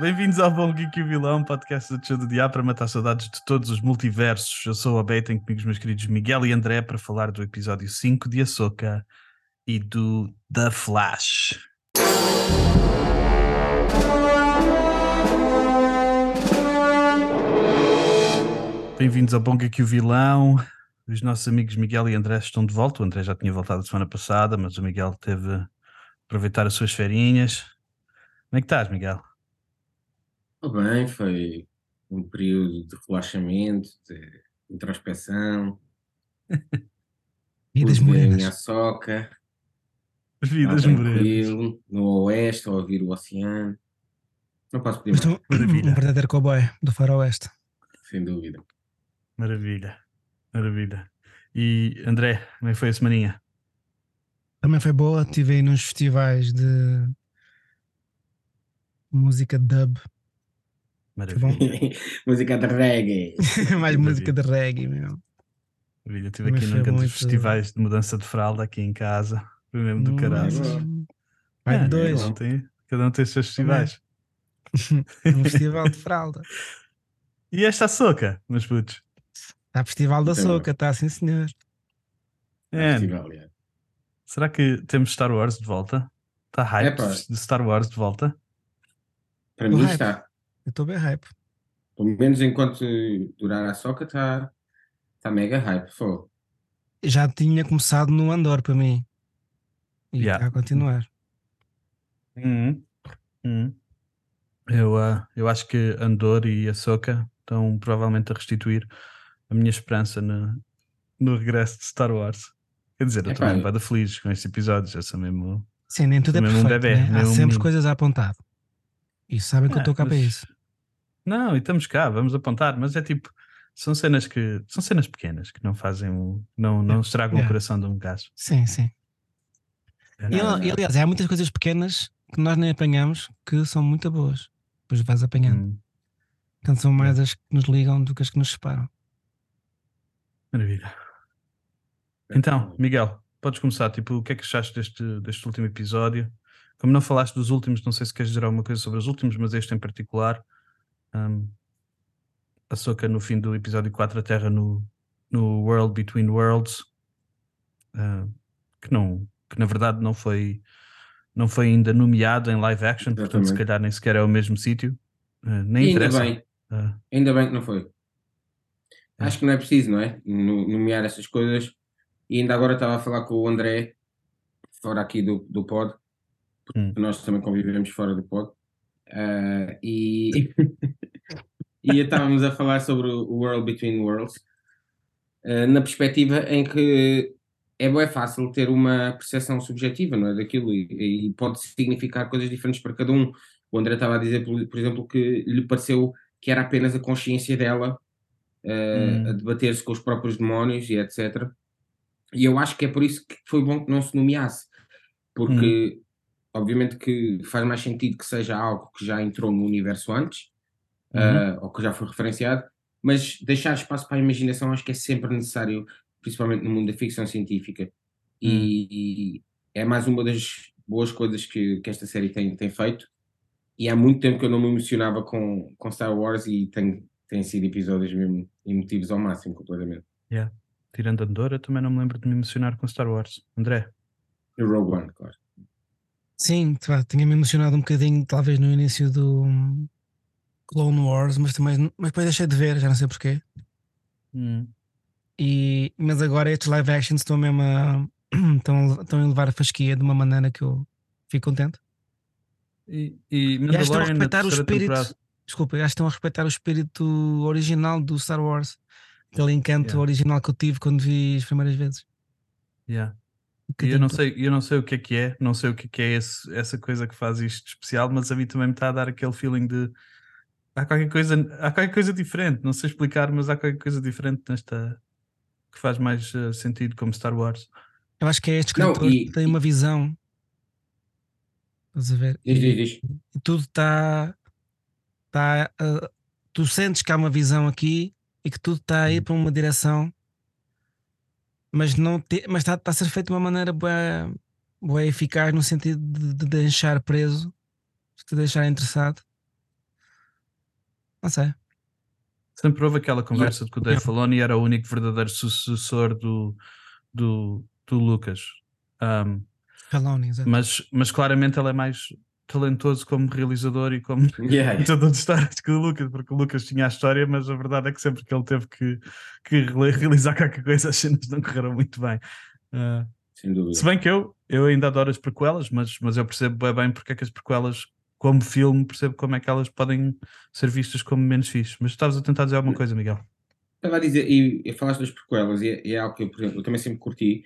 Bem-vindos ao Bom Geek e o Vilão, podcast do Show do Diabo para matar saudades de todos os multiversos. Eu sou a Bey, tenho comigo os meus queridos Miguel e André para falar do episódio 5 de Ahsoka e do The Flash. Bem-vindos ao Bom Geek e o Vilão. Os nossos amigos Miguel e André estão de volta. O André já tinha voltado a semana passada, mas o Miguel teve aproveitar as suas ferinhas. Como é que estás, Miguel? Tudo bem, foi um período de relaxamento, de introspeção, Vidas a morenas. minha soca, Vidas lá morenas. no oeste, a ouvir o oceano. Não posso pedir mais, Maravilha. um verdadeiro cowboy do faroeste. sem dúvida. Maravilha, maravilha. E André, como é que foi a semaninha? Também foi boa, estive aí nos festivais de música dub, Maravilha. Música de reggae. mais Maravilha. música de reggae, meu. Maravilha. Estive aqui num dos muito- festivais de mudança de fralda aqui em casa. Foi mesmo do caralho. Vai É, dois, Cada um, tem, cada um tem os seus festivais. um festival de fralda. E esta soca, meus putos? Está festival da Então, soca, está sim senhor. É, Festival, é. será que temos Star Wars de volta? Está hype Epá. de Star Wars de volta? Para Do mim hype. está. Eu estou bem hype. Pelo menos enquanto durar a soca, está tá mega hype. Foi. Já tinha começado no Andor para mim. E Yeah. está a continuar. Uhum. Uhum. Eu, ah, eu acho que Andor e Ahsoka estão provavelmente a restituir a minha esperança no, no regresso de Star Wars. Quer dizer, eu também eu- bado feliz com estes episódios. Eu sou mesmo. Sim, nem tudo é Também um perfeito. bebé, né? Há um sempre menino. coisas a apontar. E sabem que eu Ah, estou cá para mas- isso. Não, e estamos cá, vamos apontar, mas é tipo. São cenas que. São cenas pequenas que não fazem o. Não, não estragam o Yeah. coração de um gajo. Sim, sim. É, E, Não, e, aliás, há muitas coisas pequenas que nós nem apanhamos que são muito boas. Depois vais apanhando. hum, Portanto, são mais as que nos ligam do que as que nos separam. maravilha. Então, Miguel, podes começar. Tipo, o que é que achaste deste, deste último episódio? Como não falaste dos últimos, não sei se queres dizer alguma coisa sobre os últimos, mas este em particular. Um, a Soca no fim do episódio 4, a Terra no, no World Between Worlds, ah, que, não, que na verdade não foi, não foi ainda nomeado em live action, portanto, se Exatamente. calhar nem sequer é o mesmo sítio. Ah, nem E ainda interessa. bem, Ah, ainda bem que não foi. É. Acho que não é preciso, não é? No- Nomear essas coisas. E ainda agora estava a falar com o André, fora aqui do, do pod, porque Hum. nós também convivemos fora do pod. Ah, e, e estávamos a falar sobre o World Between Worlds, ah, na perspectiva em que é bem fácil ter uma percepção subjetiva, não é? Daquilo, e, e pode significar coisas diferentes para cada um. O André estava a dizer, por, por exemplo, que lhe pareceu que era apenas a consciência dela uh, Hum. a debater-se com os próprios demónios e etc. E eu acho que é por isso que foi bom que não se nomeasse, porque obviamente que faz mais sentido que seja algo que já entrou no universo antes, Uhum. uh, ou que já foi referenciado, mas deixar espaço para a imaginação acho que é sempre necessário, principalmente no mundo da ficção científica. E, e é mais uma das boas coisas que, que esta série tem, tem feito. E há muito tempo que eu não me emocionava com, com Star Wars e tem, tem sido episódios mesmo emotivos ao máximo, completamente. tirando Andorra, também não me lembro de me emocionar com Star Wars. André, E Rogue One, claro. Sim, tinha-me emocionado um bocadinho, talvez no início do hum, Clone Wars, mas também mas depois deixei de ver, já não sei porquê. hum, E, mas agora estes live actions estão mesmo a, estão, estão a levar a fasquia de uma maneira que eu fico contente. e, e E acho que estão a respeitar o espírito. temporada. Desculpa, acho estão a respeitar o espírito original do Star Wars. Aquele encanto Yeah. original que eu tive quando vi as primeiras vezes. Yeah. E eu não bocadinho. sei, eu não sei o que é que é, não sei o que é que é esse- essa coisa que faz isto especial, mas a mim também me está a dar aquele feeling de há qualquer coisa, há qualquer coisa diferente, não sei explicar, mas há qualquer coisa diferente nesta que faz mais eh, sentido como Star Wars. Eu acho que é este Não, escritor e- que tem uma visão. Estás a ver? Diz, diz, diz. e tudo está. Tá, ah, tu sentes que há uma visão aqui e que tudo está a ir Hum. para uma direção, mas não te, mas está tá a ser feito de uma maneira boa, boa eficaz no sentido de, de deixar preso, de te deixar interessado. Não sei. Sempre houve aquela conversa de que o Dave Filoni era o único verdadeiro sucessor do, do, do Lucas. Um, Filoni, exato. mas, mas claramente ele é mais talentoso como realizador e como Yeah. contador de histórias que o Lucas, porque o Lucas tinha a história, mas a verdade é que sempre que ele teve que, que realizar qualquer coisa, as cenas não correram muito bem. Uh, Sem dúvida. se bem que eu, eu ainda adoro as prequelas, mas, mas eu percebo bem, bem porque é que as prequelas, como filme, percebo como é que elas podem ser vistas como menos fixe. Mas estavas a tentar dizer alguma coisa, Miguel. Estava a dizer, e, e falaste das prequelas, e é, é algo que eu, por exemplo, eu também sempre curti,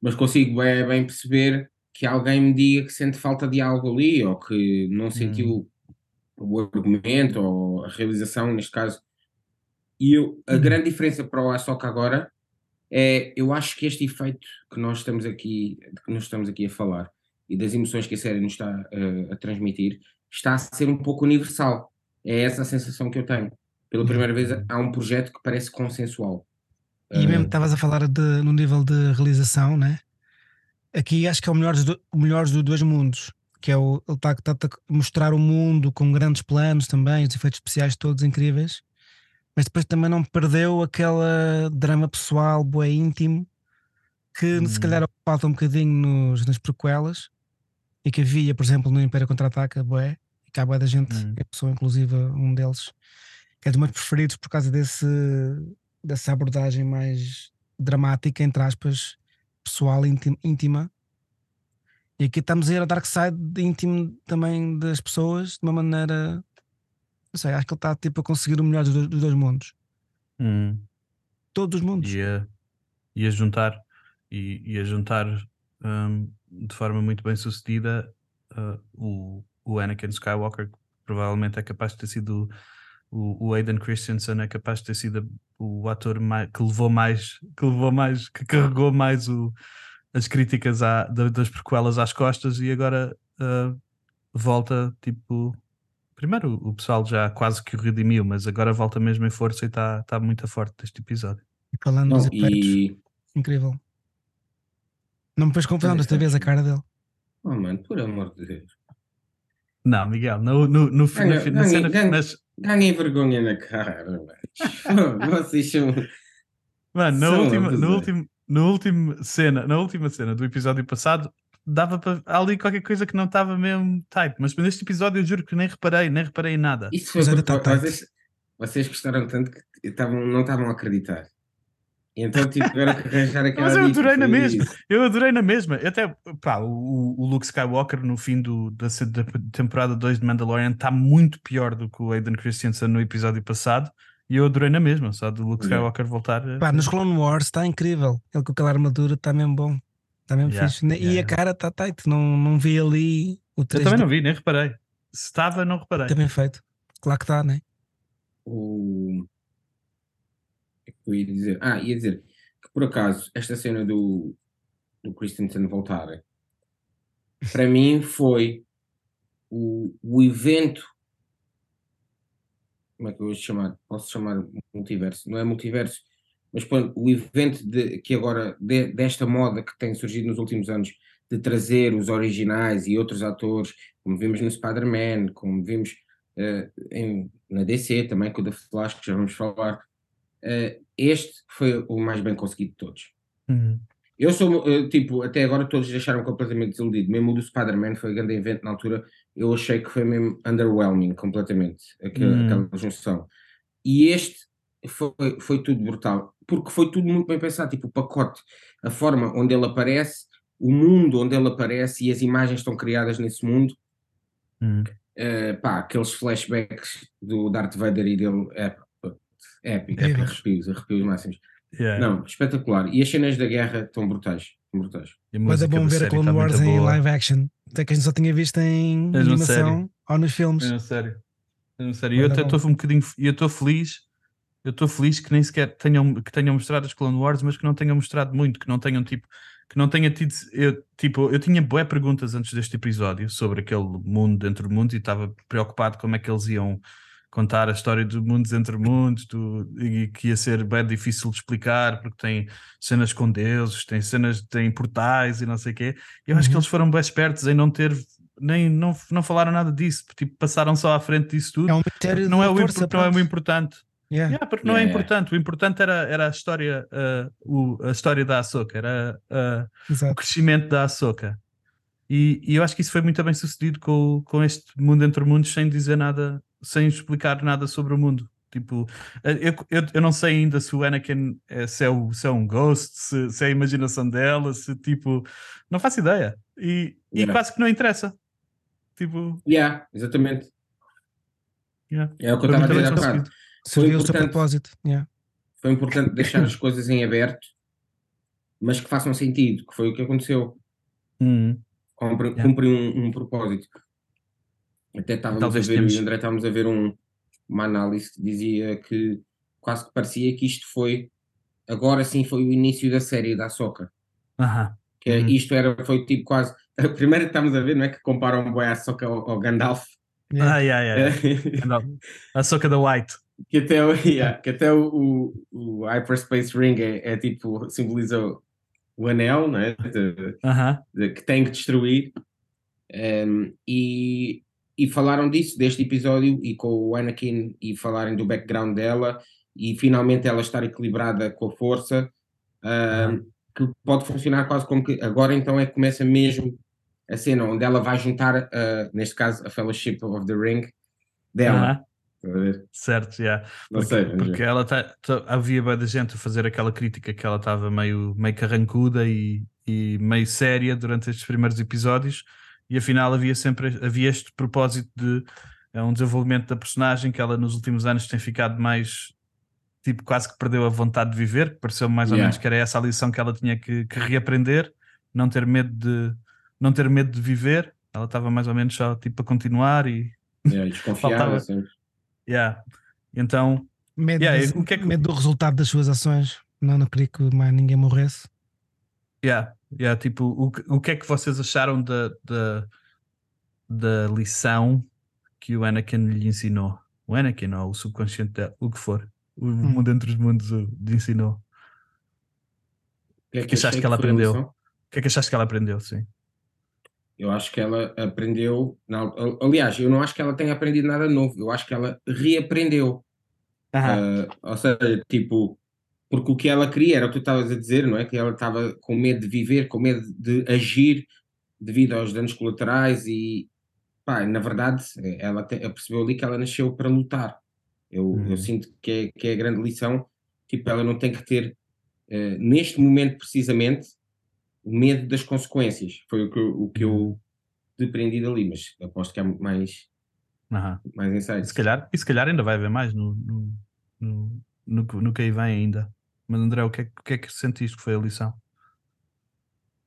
mas consigo bem, bem perceber que alguém me diga que sente falta de algo ali, ou que não sentiu o argumento, ou a realização, neste caso. E eu, a Uhum. grande diferença para o Ahsoka agora é, eu acho que este efeito que nós estamos aqui, que nós estamos aqui a falar, e das emoções que a série nos está eh, a transmitir, está a ser um pouco universal. É essa a sensação que eu tenho. Pela primeira vez há um projeto que parece consensual. E Eh, mesmo estavas a falar de, no nível de realização, né? Aqui acho que é o melhor dos, do- o melhor dos dois mundos. Que é o. Ele está a mostrar o mundo com grandes planos também, os efeitos especiais todos incríveis. Mas depois também não perdeu aquela drama pessoal, bué íntimo, que se Hum. calhar falta um bocadinho nos, nas prequelas e que havia, por exemplo, no Império Contra-Ataca, bué, e que há bué da gente, Hum. eu sou inclusive um deles, que é dos meus preferidos por causa desse, dessa abordagem mais dramática, entre aspas, pessoal, íntima. E aqui estamos a ir a dark side de íntimo também das pessoas, de uma maneira. Não sei, acho que ele está tipo, a conseguir o melhor dos dois, dos dois mundos. Hum. Todos os mundos. e a, e a juntar e, e a juntar hum, de forma muito bem sucedida uh, o, o Anakin Skywalker que provavelmente é capaz de ter sido o, o Aiden Christensen é capaz de ter sido o ator mai- que levou mais que levou mais que carregou mais o, as críticas à- da- das prequelas às costas e agora uh, volta tipo primeiro o pessoal já quase que o redimiu mas agora volta mesmo em força e está tá muito forte deste episódio E falando não, dos efeitos, e. incrível. Não me fez confusão desta vez a cara dele. Oh, mano, por amor de Deus. Não, Miguel, no, no, no, Ganha- fi- na ganha- cena, ganha- nas- Ganhem vergonha na cara, mano. Vocês são. mano, na São última, no último, na última cena, na última cena do episódio passado, dava para ali qualquer coisa que não estava mesmo type, mas neste episódio eu juro que nem reparei, nem reparei em nada. Isso foi Mas ainda vocês, vocês gostaram tanto que estavam, não estavam a acreditar. Então tipo, tiveram que arranjar aquela. Mas eu adorei na mesma. isso. Eu adorei na mesma. Eu Até pá, o, o Luke Skywalker no fim do, da, da temporada 2 de Mandalorian está muito pior do que o Aiden Christensen no episódio passado. E eu adorei na mesma, só do Luke Yeah. Skywalker voltar. a- Pá, nos Clone Wars está incrível. Ele com aquela armadura está mesmo bom. Está mesmo Yeah, fixe. Yeah, e a yeah. cara está tight. Não, não vi ali o Eu 3D também não vi, nem reparei. Se estava, não reparei. Está bem feito. Claro que está, né? O. eu ia dizer? Ah, ia dizer que por acaso esta cena do, do Christensen voltar para mim foi o, o evento. Como é que eu vou chamar? Posso chamar multiverso? Não é multiverso, mas pronto, o evento de, que agora, de- desta moda que tem surgido nos últimos anos, de trazer os originais e outros atores, como vimos no Spider-Man, como vimos eh, em- na DC também, com o da Flash, que já vamos falar. Eh, este foi o mais bem conseguido de todos. Uhum. Eu sou, eh, tipo, até agora todos deixaram completamente desiludido. Mesmo o do Spider-Man foi um grande evento na altura. Eu achei que foi mesmo underwhelming, completamente, aquela, Hum. aquela junção. E este foi, foi tudo brutal, porque foi tudo muito bem pensado. Tipo, o pacote, a forma onde ele aparece, o mundo onde ele aparece e as imagens estão criadas nesse mundo. Uhum. Eh, pá, aqueles flashbacks do Darth Vader e dele, é, é épico, Incrível. arrepios, arrepios máximos. Yeah. Não, espetacular. E as cenas da guerra estão brutais. estão brutais. Mas é bom ver a Clone tá Wars em boa. live action. Até que a gente só tinha visto em animação ou nos filmes. A sério. A sério. E eu até estou um bocadinho. e Eu estou feliz. Eu estou feliz que nem sequer tenham, que tenham mostrado as Clone Wars, mas que não tenham mostrado muito, que não tenham tipo. Que não tenha tido. Eu, tipo, eu tinha boé perguntas antes deste episódio sobre aquele mundo dentro do mundo e estava preocupado como é que eles iam contar a história do mundos entre mundos do, e que ia ser bem difícil de explicar porque tem cenas com deuses, tem cenas, tem portais e não sei o quê. Eu acho que Uhum. eles foram bem espertos em não ter nem não, não falaram nada disso, tipo, passaram só à frente disso tudo. É um mistério não é, o, força, não é muito importante. Yeah. Yeah, porque não é Yeah, importante. O importante era, era a história, uh, o, a história da Ahsoka, era uh, o crescimento da Ahsoka. E, e eu acho que isso foi muito bem sucedido com, com este mundo entre mundos, sem dizer nada, sem explicar nada sobre o mundo. Tipo, eu, eu, eu não sei ainda se o Anakin é, se, é o, se é um ghost, se, se é a imaginação dela, se tipo, não faço ideia. E, e Yeah. quase que não interessa. Tipo, Yeah, exatamente. yeah. É o que eu Foi estava a dizer há bocado. conseguido. Serviu o seu importante. propósito. Yeah. Foi importante deixar as coisas em aberto, mas que façam sentido, que foi o que aconteceu. Hum, Cumpre, Yeah. cumpre um, um propósito. Até estávamos Talvez a ver, temos- o André estávamos a ver um, uma análise que dizia que quase que parecia que isto foi, agora sim foi o início da série da Soca. aham. Que é- Uhum. isto era, foi tipo quase. A primeira que estamos a ver, não é? Que comparam um boi à Soca ao, ao Gandalf. Yeah. Ah, yeah, yeah, A Soca da White. que até, o, yeah, que até o, o, o Hyperspace Ring é, é tipo, simboliza o, anel, não é? De- Aham. de- que tem que destruir. Um, e, e falaram disso, deste episódio, e com o Anakin, e falarem do background dela, e finalmente ela estar equilibrada com a força, um, que pode funcionar quase como que agora então é que começa mesmo a cena onde ela vai juntar, uh, neste caso, a Fellowship of the Ring dela. Aham. Certo, yeah. Não Porque, sei, porque ela tá, tá- havia bué da gente a fazer aquela crítica que ela estava meio, meio carrancuda e, e meio séria durante estes primeiros episódios, e afinal havia sempre havia este propósito de é um desenvolvimento da personagem que ela nos últimos anos tem ficado mais tipo quase que perdeu a vontade de viver, que pareceu mais ou Yeah. menos que era essa a lição que ela tinha que, que reaprender, não ter medo de não ter medo de viver, ela estava mais ou menos só tipo a continuar e desconfiada, Faltava- assim. Yeah. então Medo, Yeah, de- o que é que- medo do resultado das suas ações. Não, não queria que mais ninguém morresse. Yeah, yeah, tipo, o, que- o que é que vocês acharam da, da, da lição que o Anakin lhe ensinou? O Anakin ou o subconsciente dele, o que for. O mundo entre os mundos o- lhe ensinou. O O que que achaste que ela aprendeu? lição? que é que achaste que ela aprendeu? Sim. Eu acho que ela aprendeu. Não, aliás, eu não acho que ela tenha aprendido nada novo. Eu acho que ela reaprendeu. Ah, ou seja, tipo, porque o que ela queria era o que tu estavas a dizer, não é? Que ela estava com medo de viver, com medo de agir devido aos danos colaterais e, pá, na verdade, ela te- percebeu ali que ela nasceu para lutar. Eu, Uhum. eu sinto que é, que é a grande lição. Tipo, ela não tem que ter, eh, neste momento precisamente, medo das consequências. Foi o que, eu- o que eu depreendi dali, mas aposto que há muito mais, Aham. mais E insights. se calhar, e se calhar ainda vai haver mais no, no, no, no, que- no que aí vem ainda. Mas André, o que, é, que- o que é que sentiste que foi a lição?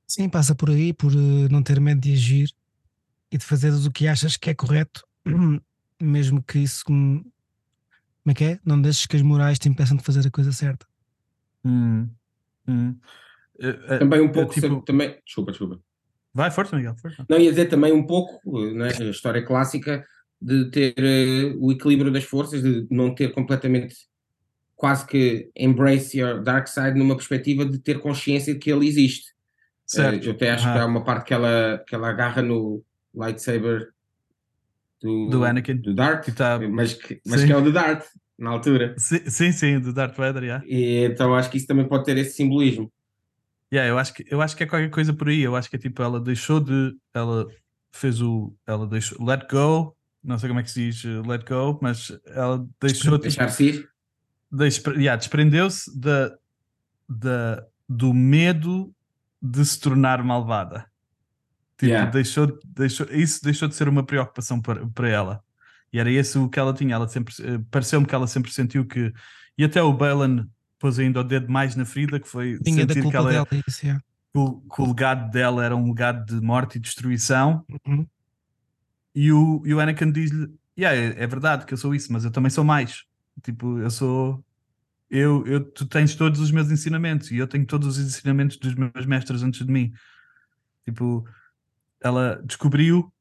Sim, passa por aí, por eh, não ter medo de agir e de fazeres o que achas que é correto, mesmo que isso. hum, Como é que é? Não deixes que as morais te impeçam de fazer a coisa certa. Hum, hum. Eh, eh, Também um eh, pouco, tipo, também, desculpa, desculpa. vai, força, Miguel, força. Não, ia dizer também um pouco, não é, a história clássica de ter eh, o equilíbrio das forças, de não ter completamente, quase que embrace your dark side numa perspectiva de ter consciência de que ele existe. Certo. Eh, eu até acho que Aham. há uma parte que ela, que ela agarra no lightsaber do, Do Anakin. do Darth, Que tá- mas, que, mas Sim. que é o do Darth, na altura. Sim, sim, sim, do Darth Vader, yeah. E, então acho que isso também pode ter esse simbolismo. Yeah, eu, acho que, eu acho que é qualquer coisa por aí. Eu acho que é tipo, ela deixou de. Ela fez o. Ela deixou. Let go. Não sei como é que se diz uh, let go, mas ela deixou. Deixar-se ir. despre- yeah, desprendeu-se da, da, do medo de se tornar malvada. Tipo, Yeah. deixou, deixou, isso deixou de ser uma preocupação para, para ela. E era esse o que ela tinha. Ela sempre eh, pareceu-me que ela sempre sentiu que. E até o Balan pôs ainda o dedo mais na ferida, que foi Tinha sentir que, ela, é dela, isso, yeah. que o, que o legado dela era um legado de morte e destruição. Uhum. E o, e o Anakin diz-lhe: yeah, é, é verdade que eu sou isso, mas eu também sou mais. Tipo, eu sou. Eu, eu, tu tens todos os meus ensinamentos e eu tenho todos os ensinamentos dos meus mestres antes de mim. Tipo, ela descobriu,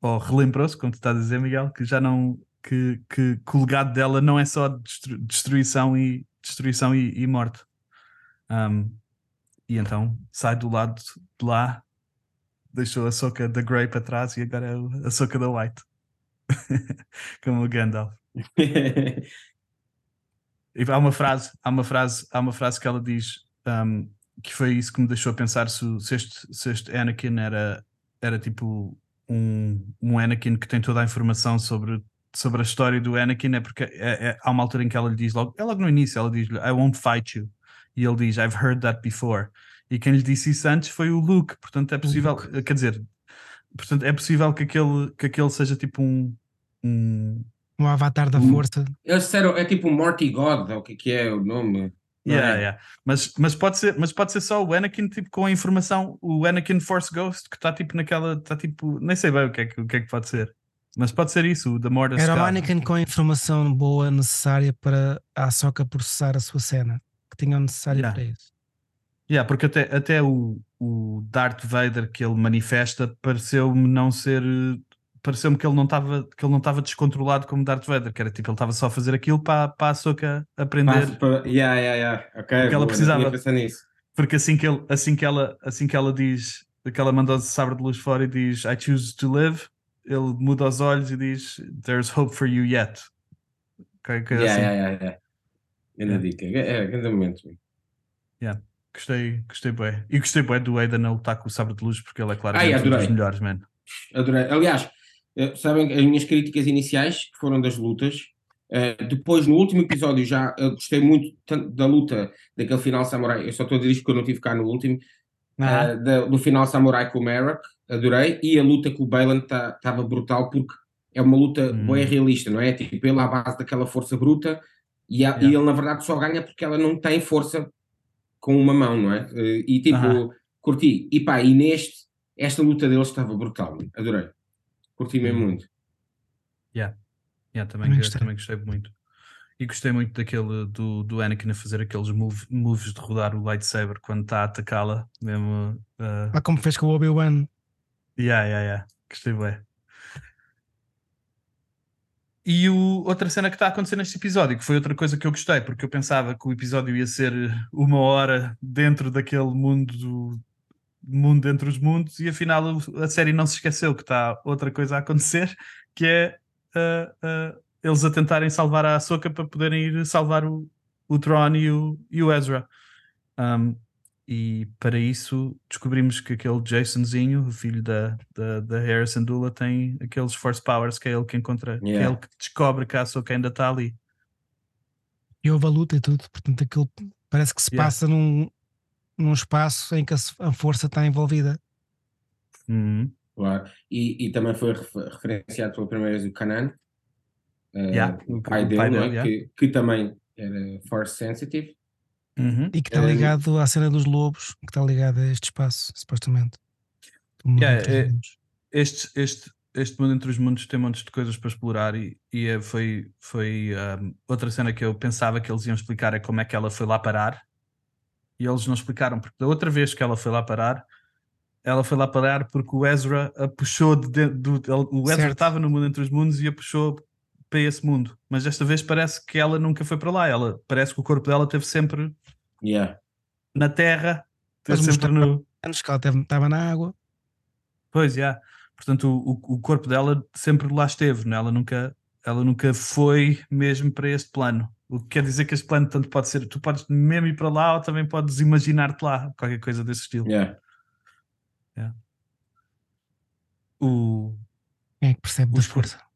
ou relembrou-se, como tu estás a dizer, Miguel, que já não. Que, que, que o legado dela não é só destru- destruição e, destruição e, e morte. Um, e então sai do lado de lá deixou a soca da Grey para trás e agora é a soca da White. Como o Gandalf. e há uma frase, há uma frase, há uma frase que ela diz um, que foi isso que me deixou a pensar se, se, este, se este Anakin era, era tipo um, um Anakin que tem toda a informação sobre, sobre a história do Anakin, é porque é, é, há uma altura em que ela lhe diz logo, é logo no início, ela diz I won't fight you. E ele diz, I've heard that before. E quem lhe disse isso antes foi o Luke, portanto é possível, quer dizer, portanto é possível que aquele, que aquele seja tipo um, um, um avatar da força. Eles disseram, é tipo um Morty God, ou o que, que é o nome? Yeah, é? yeah. Mas, mas, pode ser, mas pode ser só o Anakin tipo, com a informação, o Anakin Force Ghost, que está tipo naquela, está tipo, nem sei bem o que é que, o que, é que pode ser. Mas pode ser isso, o The More Era o Anakin com a informação boa necessária para a Soca processar a sua cena, que tinham necessário yeah. para isso. Yeah, porque até, até o, o Darth Vader que ele manifesta pareceu-me não ser pareceu-me que ele não estava que ele não estava descontrolado como Darth Vader, que era tipo, ele estava só a fazer aquilo para, para a Soca aprender. Para, yeah, yeah, yeah. Okay, que ela precisava. Porque assim que, ele, assim, que ela, assim que ela diz, que ela mandou o sabre de luz fora e diz I choose to live, ele muda os olhos e diz There's hope for you yet. Que yeah, assim. yeah, yeah, yeah. Grande dica. É, grande momento. Yeah. Gostei, gostei bem. E gostei bem do Aiden a lutar com o sabre de luz porque ele é claro ah, um dos melhores, mano. Adorei. Aliás, eh, sabem as minhas críticas iniciais, que foram das lutas. Uh, depois, no último episódio, já uh, gostei muito tanto da luta daquele final samurai. Eu só estou a dizer isto porque eu não tive cá no último. Uh, da, do final samurai com o Merrick, adorei. E a luta com o Balan estava tá, brutal porque é uma luta hum. bem realista, não é? Tipo, ele à base daquela força bruta e, a, yeah. e, ele na verdade só ganha porque ela não tem força com uma mão, não é? e tipo, -huh. curti. E pá, e neste, esta luta deles estava brutal, adorei. Curti mesmo uhum. muito. Yeah. Yeah, também, também, gostei. também gostei muito. E gostei muito daquele do, do Anakin a fazer aqueles move, moves de rodar o lightsaber quando está a atacá-la. Mesmo. Uh... Ah, como fez com o Obi-Wan. Yeah, yeah, yeah. Gostei bem. E o, outra cena que está a acontecer neste episódio, que foi outra coisa que eu gostei, porque eu pensava que o episódio ia ser uma hora dentro daquele mundo do, mundo entre os mundos e afinal a série não se esqueceu que está outra coisa a acontecer que é uh, uh, eles a tentarem salvar a Ahsoka para poderem ir salvar o, o Tron e o, e o Ezra um, e para isso descobrimos que aquele Jasonzinho, o filho da, da, da Harrison Dula tem aqueles Force Powers que é ele que encontra, yeah. que é ele que descobre que a Ahsoka ainda está ali e houve a luta e tudo, portanto aquilo parece que se yeah. passa num, num espaço em que a, força está envolvida. Uhum. Claro. E, e, também foi referenciado pela primeira vez o Kanan, uh, yeah. o pai dele, pai dele é? yeah. que, que, também era force sensitive. Uhum. E que está ligado à cena dos lobos, que está ligado a este espaço, supostamente. Yeah, é, este, este, este mundo entre os mundos tem montes de coisas para explorar e, e é, foi, foi um, outra cena que eu pensava que eles iam explicar é como é que ela foi lá parar. E eles não explicaram, porque da outra vez que ela foi lá parar, ela foi lá parar porque o Ezra a puxou de dentro do, o Ezra estava no mundo entre os mundos e a puxou para esse mundo, mas desta vez parece que ela nunca foi para lá, ela parece que o corpo dela teve sempre yeah. na terra, teve sempre no anos que ela estava na água. Pois, já. Yeah. Portanto, o, o corpo dela sempre lá esteve, não? É? ela nunca ela nunca foi mesmo para este plano. O que quer dizer que este plano tanto pode ser, tu podes mesmo ir para lá ou também podes imaginar-te lá, qualquer coisa desse estilo. Yeah. Yeah. O... Quem é que percebe da força?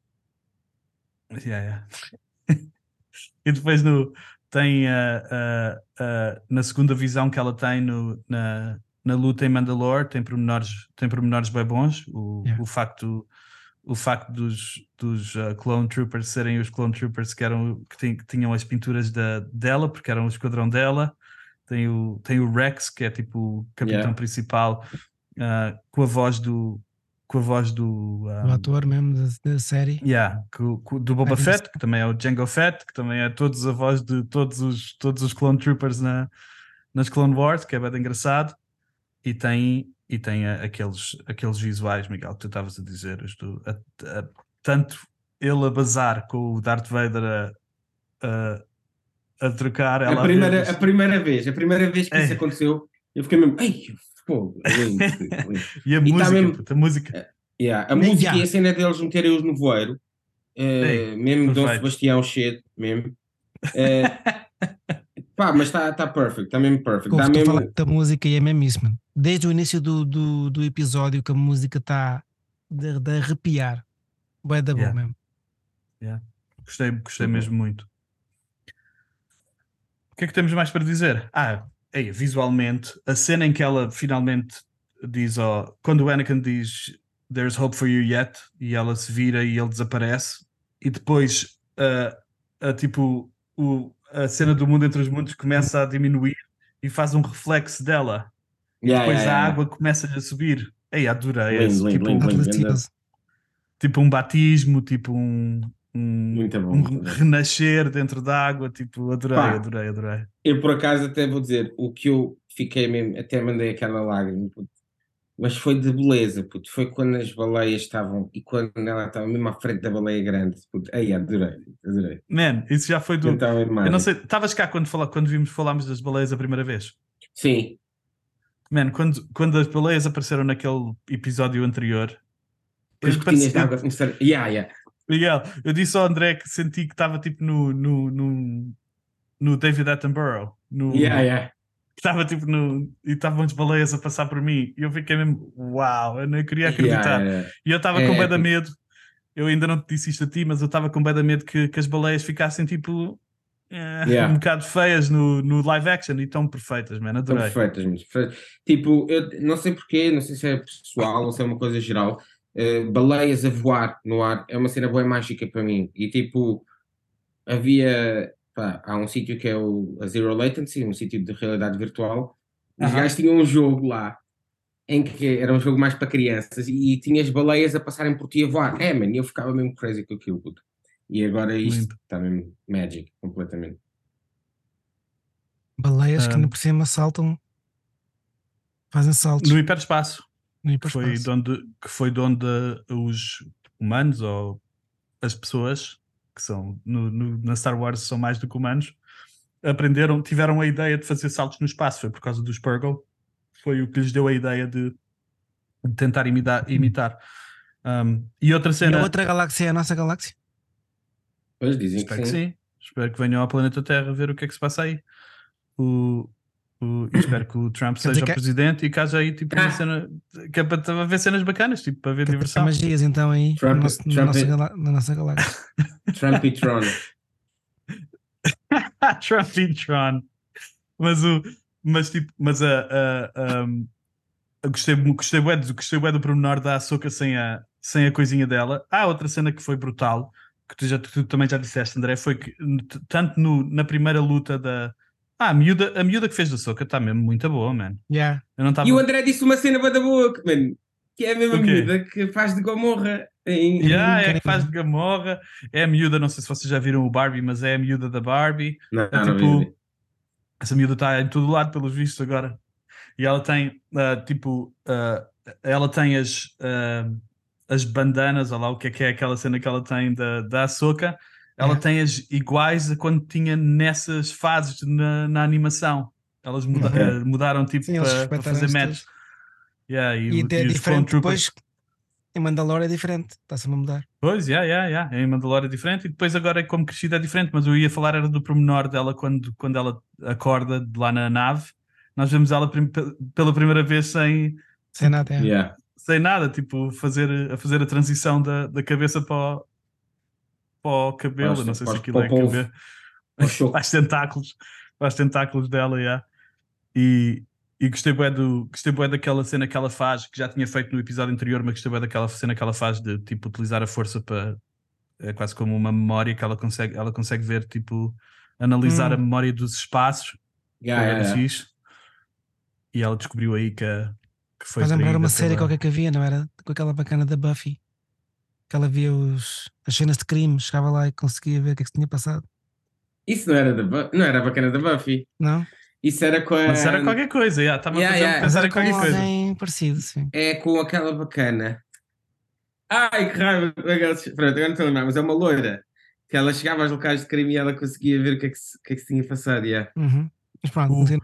Yeah, yeah. e depois no, tem uh, uh, uh, na segunda visão que ela tem no, na, na luta em Mandalore, tem pormenores, tem pormenores bem bons. O, yeah. o facto o facto dos, dos uh, Clone Troopers serem os Clone Troopers que, eram, que, que tinham as pinturas da, dela, porque eram o esquadrão dela. Tem o, tem o Rex, que é tipo o capitão yeah. principal, uh, com a voz do. Com a voz do. Um, o ator mesmo da, da série. Yeah, com, com, do Boba Fett, que também é o Jango Fett, que também é todos a voz de todos os, todos os Clone Troopers na, nas Clone Wars, que é bem engraçado. E tem e tem a, aqueles, aqueles visuais, Miguel, que tu estavas a dizer, do, a, a, tanto ele a bazar com o Darth Vader a, a, a trocar. a, primeira, a, a primeira vez, a primeira vez que é. isso aconteceu, Eu fiquei mesmo, ai, fogo. lindo, lindo. E a E tá música, mesmo- puta, a música. Yeah, a Nem música já. e a cena deles meterem os no voeiro, Ei, mesmo Dom. Sebastião cedo, mesmo. Eh, pá, mas está tá perfect, está mesmo perfect. Pô, estou a mesmo, falar da música e é mesmo isso, mano. Desde o início do, do, do episódio que a música está de, de arrepiar. Vai da boa Yeah. mesmo. Gostei, gostei Uhum. mesmo muito. O que é que temos mais para dizer? Ah, ei, visualmente, a cena em que ela finalmente diz, ó, quando o Anakin diz There's hope for you yet, e ela se vira e ele desaparece, e depois a, tipo o, a cena do mundo entre os mundos começa a diminuir e faz um reflexo dela. Yeah, depois yeah, a yeah. água começa a subir. Ei, adorei Lindo, lindo, tipo, lindo. Delicioso. tipo um batismo, tipo um, um, Muito bom, um renascer dentro da água, tipo, adorei, Pá. adorei, adorei. Eu por acaso até vou dizer, o que eu fiquei mesmo, até mandei aquela lágrima, puto. mas foi de beleza, puto. foi quando as baleias estavam, e quando ela estava mesmo à frente da baleia grande, puto. Ei, adorei, adorei. Man, isso já foi do. Então, é Eu não sei, estavas cá quando, fala, quando vimos falámos das baleias a primeira vez? Sim, Man, quando, quando as baleias apareceram naquele episódio anterior, as gotinhas de parecia- água começaram. Yeah, yeah. Miguel, eu disse ao André que senti que estava tipo no, no, no, no David Attenborough. No, Yeah, yeah. Estava tipo no. E estavam as baleias a passar por mim. E eu fiquei mesmo, uau, eu não queria Yeah, acreditar. yeah. E eu estava É, com é bué da tipo- medo. Eu ainda não te disse isto a ti, mas eu estava com bué da medo que, que as baleias ficassem tipo. eh, Yeah. Um bocado feias no, no live action e tão perfeitas, man. Estão Adorei. perfeitas, muito perfeitas. Tipo, eu não sei porquê, não sei se é pessoal ou se é uma coisa geral. Eh, baleias a voar no ar é uma cena boa mágica para mim. E tipo, havia. pá, há um sítio que é o a Zero Latency, um sítio de realidade virtual. Os gajos tinham um jogo lá em que era um jogo mais para crianças e, e tinhas baleias a passarem por ti a voar. É, man, e eu ficava mesmo crazy com aquilo. puto. E agora isto está mesmo magic, completamente. Baleias que ainda por cima saltam, fazem saltos No hiperespaço, que foi, de onde, que foi de onde os humanos ou as pessoas que são no, no- na Star Wars são mais do que humanos aprenderam, tiveram a ideia de fazer saltos no espaço. Foi por causa dos Purgle. Foi o que lhes deu a ideia de, de tentar imitar. imitar. Um, e outra E cena. a outra galáxia é a nossa galáxia? Pois dizem Espero que que sim. sim. Espero que venham ao planeta Terra ver o que é que se passa aí. O, o- e espero que o Trump seja o que é- presidente e haja aí tipo uma Ah. cena que é para ver cenas bacanas, tipo para ver Que Há diversão. magias então aí Trump- na, Trump nossa é- galá- na nossa galáxia. Trump e Tron. Trump e Tron. Mas o mas tipo, mas a, a, eu gostei, gostei, bué do, gostei bué do pormenor da Ahsoka sem a, sem a coisinha dela. Há outra cena que foi brutal, que tu, já, tu também já disseste, André, foi que tanto no, na primeira luta da. Ah, a miúda, a miúda que fez da Ahsoka está mesmo muito boa, man. Yeah. Eu não estava. E o André disse uma cena boa da mano. Que é a mesma miúda que faz de Gomorra. Em... Yeah, é Carinho. que faz de Gamorra, é a miúda, não sei se vocês já viram o Barbie, mas é a miúda da Barbie. Não, É não, tipo, vi. essa miúda está em todo lado, pelos vistos, agora. E ela tem, ah, tipo, ah, ela tem as, ah, as bandanas, olha lá o que é que é aquela cena que ela tem da, da Ahsoka. Ela É. tem as iguais a quando tinha nessas fases na, na animação. Elas muda- ah, mudaram tipo Sim, para, para fazer match. Yeah, e, E é e os diferente depois. Em Mandalore é diferente, está-se a mudar. Pois, yeah, yeah, yeah. em Mandalore é diferente e depois agora como crescida é diferente, mas eu ia falar era do pormenor dela quando, quando ela acorda de lá na nave. Nós vemos ela pela primeira vez sem, Sem nada. é. Yeah. sem nada, tipo, fazer, a fazer a transição da, da cabeça para o, para o cabelo, não sei se aquilo é cabelo, Para os tentáculos, para os tentáculos dela, yeah. e, e gostei bué, do, gostei bué daquela cena que ela faz, que já tinha feito no episódio anterior, mas gostei bué daquela cena que ela faz de tipo utilizar a força para é quase como uma memória que ela consegue, ela consegue ver, tipo, analisar Hum. a memória dos espaços Yeah, yeah, yeah. E ela descobriu aí que, que foi Faz lembrar uma série pela- qualquer que havia, não era? Com aquela bacana da Buffy. Que ela via os, as cenas de crime, chegava lá e conseguia ver o que é que se tinha passado. Isso não era, da não era a bacana da Buffy. Não? Isso era com a... Mas era qualquer coisa, yeah, estava Yeah, yeah. Pensar era em com qualquer coisa. parecido, sim. É com aquela bacana. Ai, que raiva. Pronto, agora não estou a lembrar, mas é uma loira. Que ela chegava aos locais de crime e ela conseguia ver o que é que se, que é que se tinha passado. Yeah. Uhum. Mas pronto,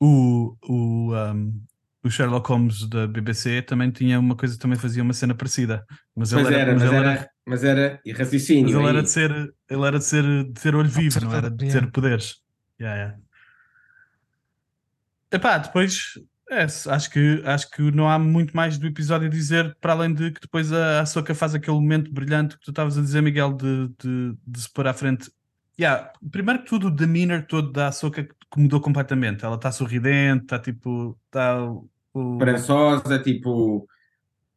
O- o, o, um, o Sherlock Holmes da BBC também tinha uma coisa, também fazia uma cena parecida. Mas ele Mas era, era, mas mas era, era, mas era e raciocínio. mas ele era aí. de ser, ele era de ser, de ser olho vivo, não era de ter poderes. Yeah, yeah. Epá, depois é, acho, que, acho que não há muito mais do episódio a dizer, para além de que depois a, a Soca faz aquele momento brilhante que tu estavas a dizer, Miguel, de, de, de se pôr à frente. Yeah, primeiro que tudo, o demeanor todo da que mudou completamente. Ela está sorridente, está tipo. Está o, Esperançosa, tipo,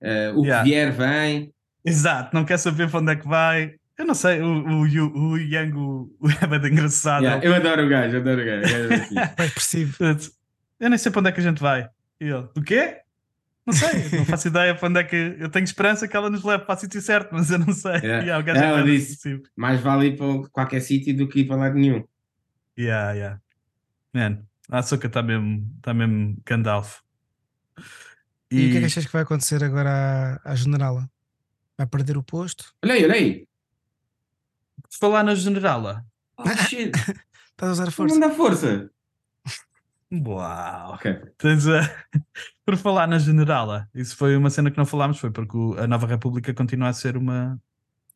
eh, o Yeah. que vier vem. Exato, não quer saber para onde é que vai. Eu não sei, o, o, o Yang o, o é bem engraçado. Yeah, eu adoro o gajo, adoro o gajo. o gajo é expressivo. Eu nem sei para onde é que a gente vai. E ele, o quê? Não sei, não faço ideia para onde é que. Eu tenho esperança que ela nos leve para o sítio certo, mas eu não sei. Yeah. Yeah, é Ela disse. Mais vale ir para qualquer sítio do que ir para lado nenhum. Yeah, yeah. Man, a Ahsoka está mesmo, tá mesmo Gandalf. E, o que é que achas que vai acontecer agora à, à generala? Vai perder o posto? Olha aí, olha aí. falar na generala. Oh, shit. Estás a usar força? Não dá força. Uau! Ok. Tens a... Por falar na generala, isso foi uma cena que não falámos, foi porque a Nova República continua a ser uma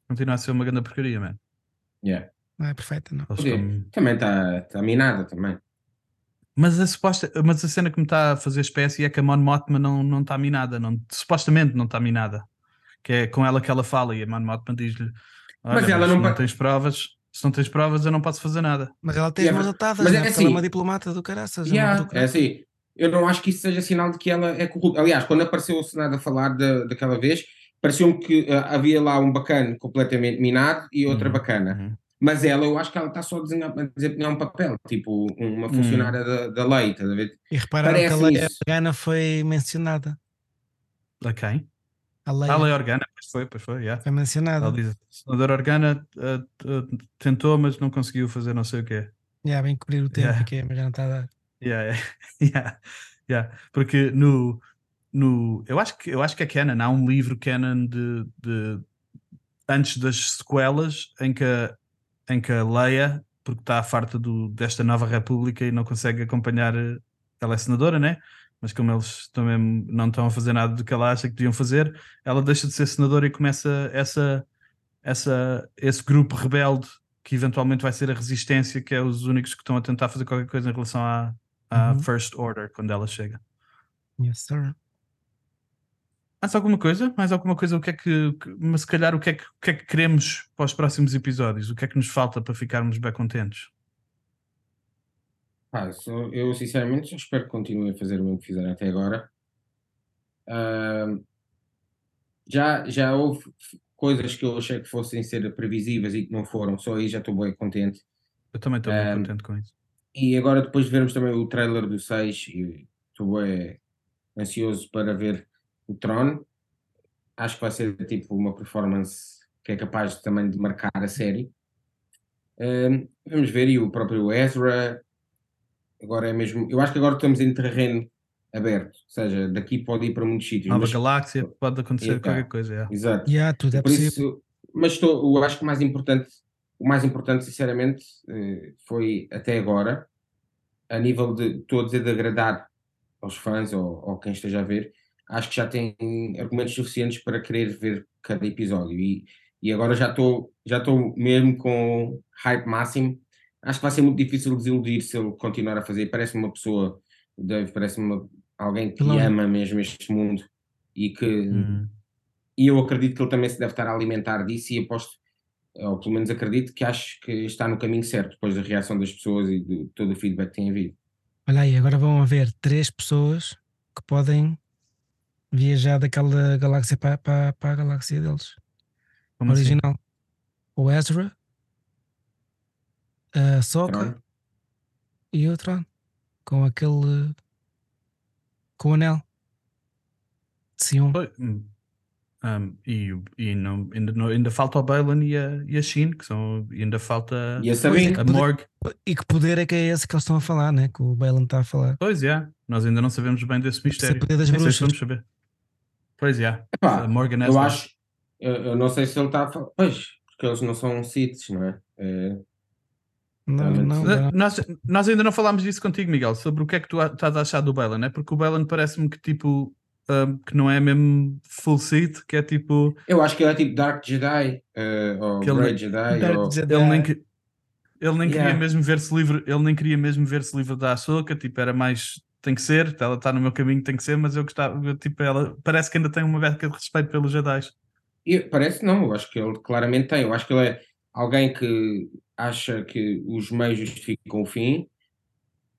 continua a ser uma grande porcaria, man. Yeah. Não é perfeita, não. Estão- Também está tá minada também. Mas, a suposta... Mas a cena que me está a fazer espécie é que a Mon Mothma não não está minada, não... supostamente não está minada. Que é com ela que ela fala e a Mon Mothma diz-lhe: Mas "Olha, ela se não não tens provas, se não tens provas, eu não posso fazer nada. Mas ela tem Yeah, as mãos mas- atadas, mas né? é Porque ela é assim- uma diplomata do caraças. é Yeah, é burocrata. assim. Eu não acho que isso seja sinal de que ela é corrupta. Aliás, quando apareceu o Senado a falar da, daquela vez, pareceu-me que ah, havia lá um bacana completamente minado e outra Uhum, bacana. uhum. Mas ela, eu acho que ela está só a desenhar, a desempenhar um papel, tipo uma funcionária da, da lei, estás a ver? E repararam que a Parece isso. Organa foi mencionada. A quem? A Leia A lei organa, pois foi, pois foi, yeah. foi mencionada. Ela diz: a senadora Organa uh, uh, tentou, mas não conseguiu fazer não sei o quê. Yeah, bem cobrir o tempo Yeah. que é, mas já não está a dar. Yeah, yeah, yeah. Porque no, no eu acho que eu acho que é canon, há um livro canon de, de antes das sequelas em que a, em que a Leia, porque está farta do, desta nova república e não consegue acompanhar, eh, ela é senadora, né? Mas como eles também não estão a fazer nada do que ela acha que deviam fazer, ela deixa de ser senadora e começa essa, essa, esse grupo rebelde que eventualmente vai ser a resistência, que é os únicos que estão a tentar fazer qualquer coisa em relação à, à Uhum. First Order quando ela chega. Yes, sir. Mais alguma coisa? Mais alguma coisa? O que é que, mas se calhar o que é que, o que é que queremos para os próximos episódios? O que é que nos falta para ficarmos bem contentes? Só- eu sinceramente espero que continuem a fazer o mesmo que fizeram até agora. Ahm, já, já houve f- coisas que eu achei que fossem ser previsíveis e que não foram, só aí já estou bem contente. Eu também estou bem contente com isso. E agora, depois de vermos também o trailer do 6, e estou bem ansioso para ver o Tron. Acho que vai ser tipo uma performance que é capaz também de marcar a série. Ahm, vamos ver, e o próprio Ezra. Agora é mesmo. Eu acho que agora estamos em terreno aberto, ou seja, daqui pode ir para muitos sítios. Nova mas- galáxia, pode acontecer qualquer coisa. yeah. Exato. Yeah, tudo é Por possível. isso, mas estou, eu acho que o mais importante, o mais importante, sinceramente, eh, foi até agora, a nível de, estou a dizer, de agradar aos fãs ou, ou quem esteja a ver, acho que já tem argumentos suficientes para querer ver cada episódio. E, e agora já estou, já estou mesmo com hype máximo. Acho que vai ser muito difícil desiludir se ele continuar a fazer. Parece-me uma pessoa, Dave parece-me alguém que um- ama mesmo este mundo e que Hum. e eu acredito que ele também se deve estar a alimentar disso e aposto, ou pelo menos acredito que acho que está no caminho certo depois da reação das pessoas e de todo o feedback que tem havido. Olha aí, agora vão haver três pessoas que podem viajar daquela galáxia para, para, para a galáxia deles. Como assim? original. O Ezra, a Soka Tron? e o Tron. Com aquele. Com o anel. De Sion. Foi, hum. Um, e e não, ainda, não- ainda falta o Balin e a, e a Shin, que são, e ainda falta E a Sabine? a Morg. E que poder é que é esse que eles estão a falar, né? Que o Balen está a falar. Pois é, nós ainda não sabemos bem desse mistério. poder das se vamos saber. Pois é, Epá, a Morgan eu acho, eu, eu não sei se ele está a falar, pois, porque eles não são Siths, não é? É, Não, não, não. Nós, nós ainda não falámos disso contigo, Miguel, sobre o que é que tu estás a achar do Balan, né? Porque o Balan parece-me que tipo um, que não é mesmo full seat, que é tipo Eu acho que ele é tipo Dark Jedi, eh, ou ele- Grey Jedi, Dark ou... Jedi. ele nem que ele nem queria Yeah. mesmo ver-se livre, ele nem queria mesmo ver-se livre da Ahsoka, tipo, era mais tem que ser, ela está no meu caminho, tem que ser, mas eu gostava, tipo, ela parece que ainda tem uma beca de respeito pelos Jedi. E parece não, eu acho que ele claramente tem. Eu acho que ele é alguém que acha que os meios justificam o fim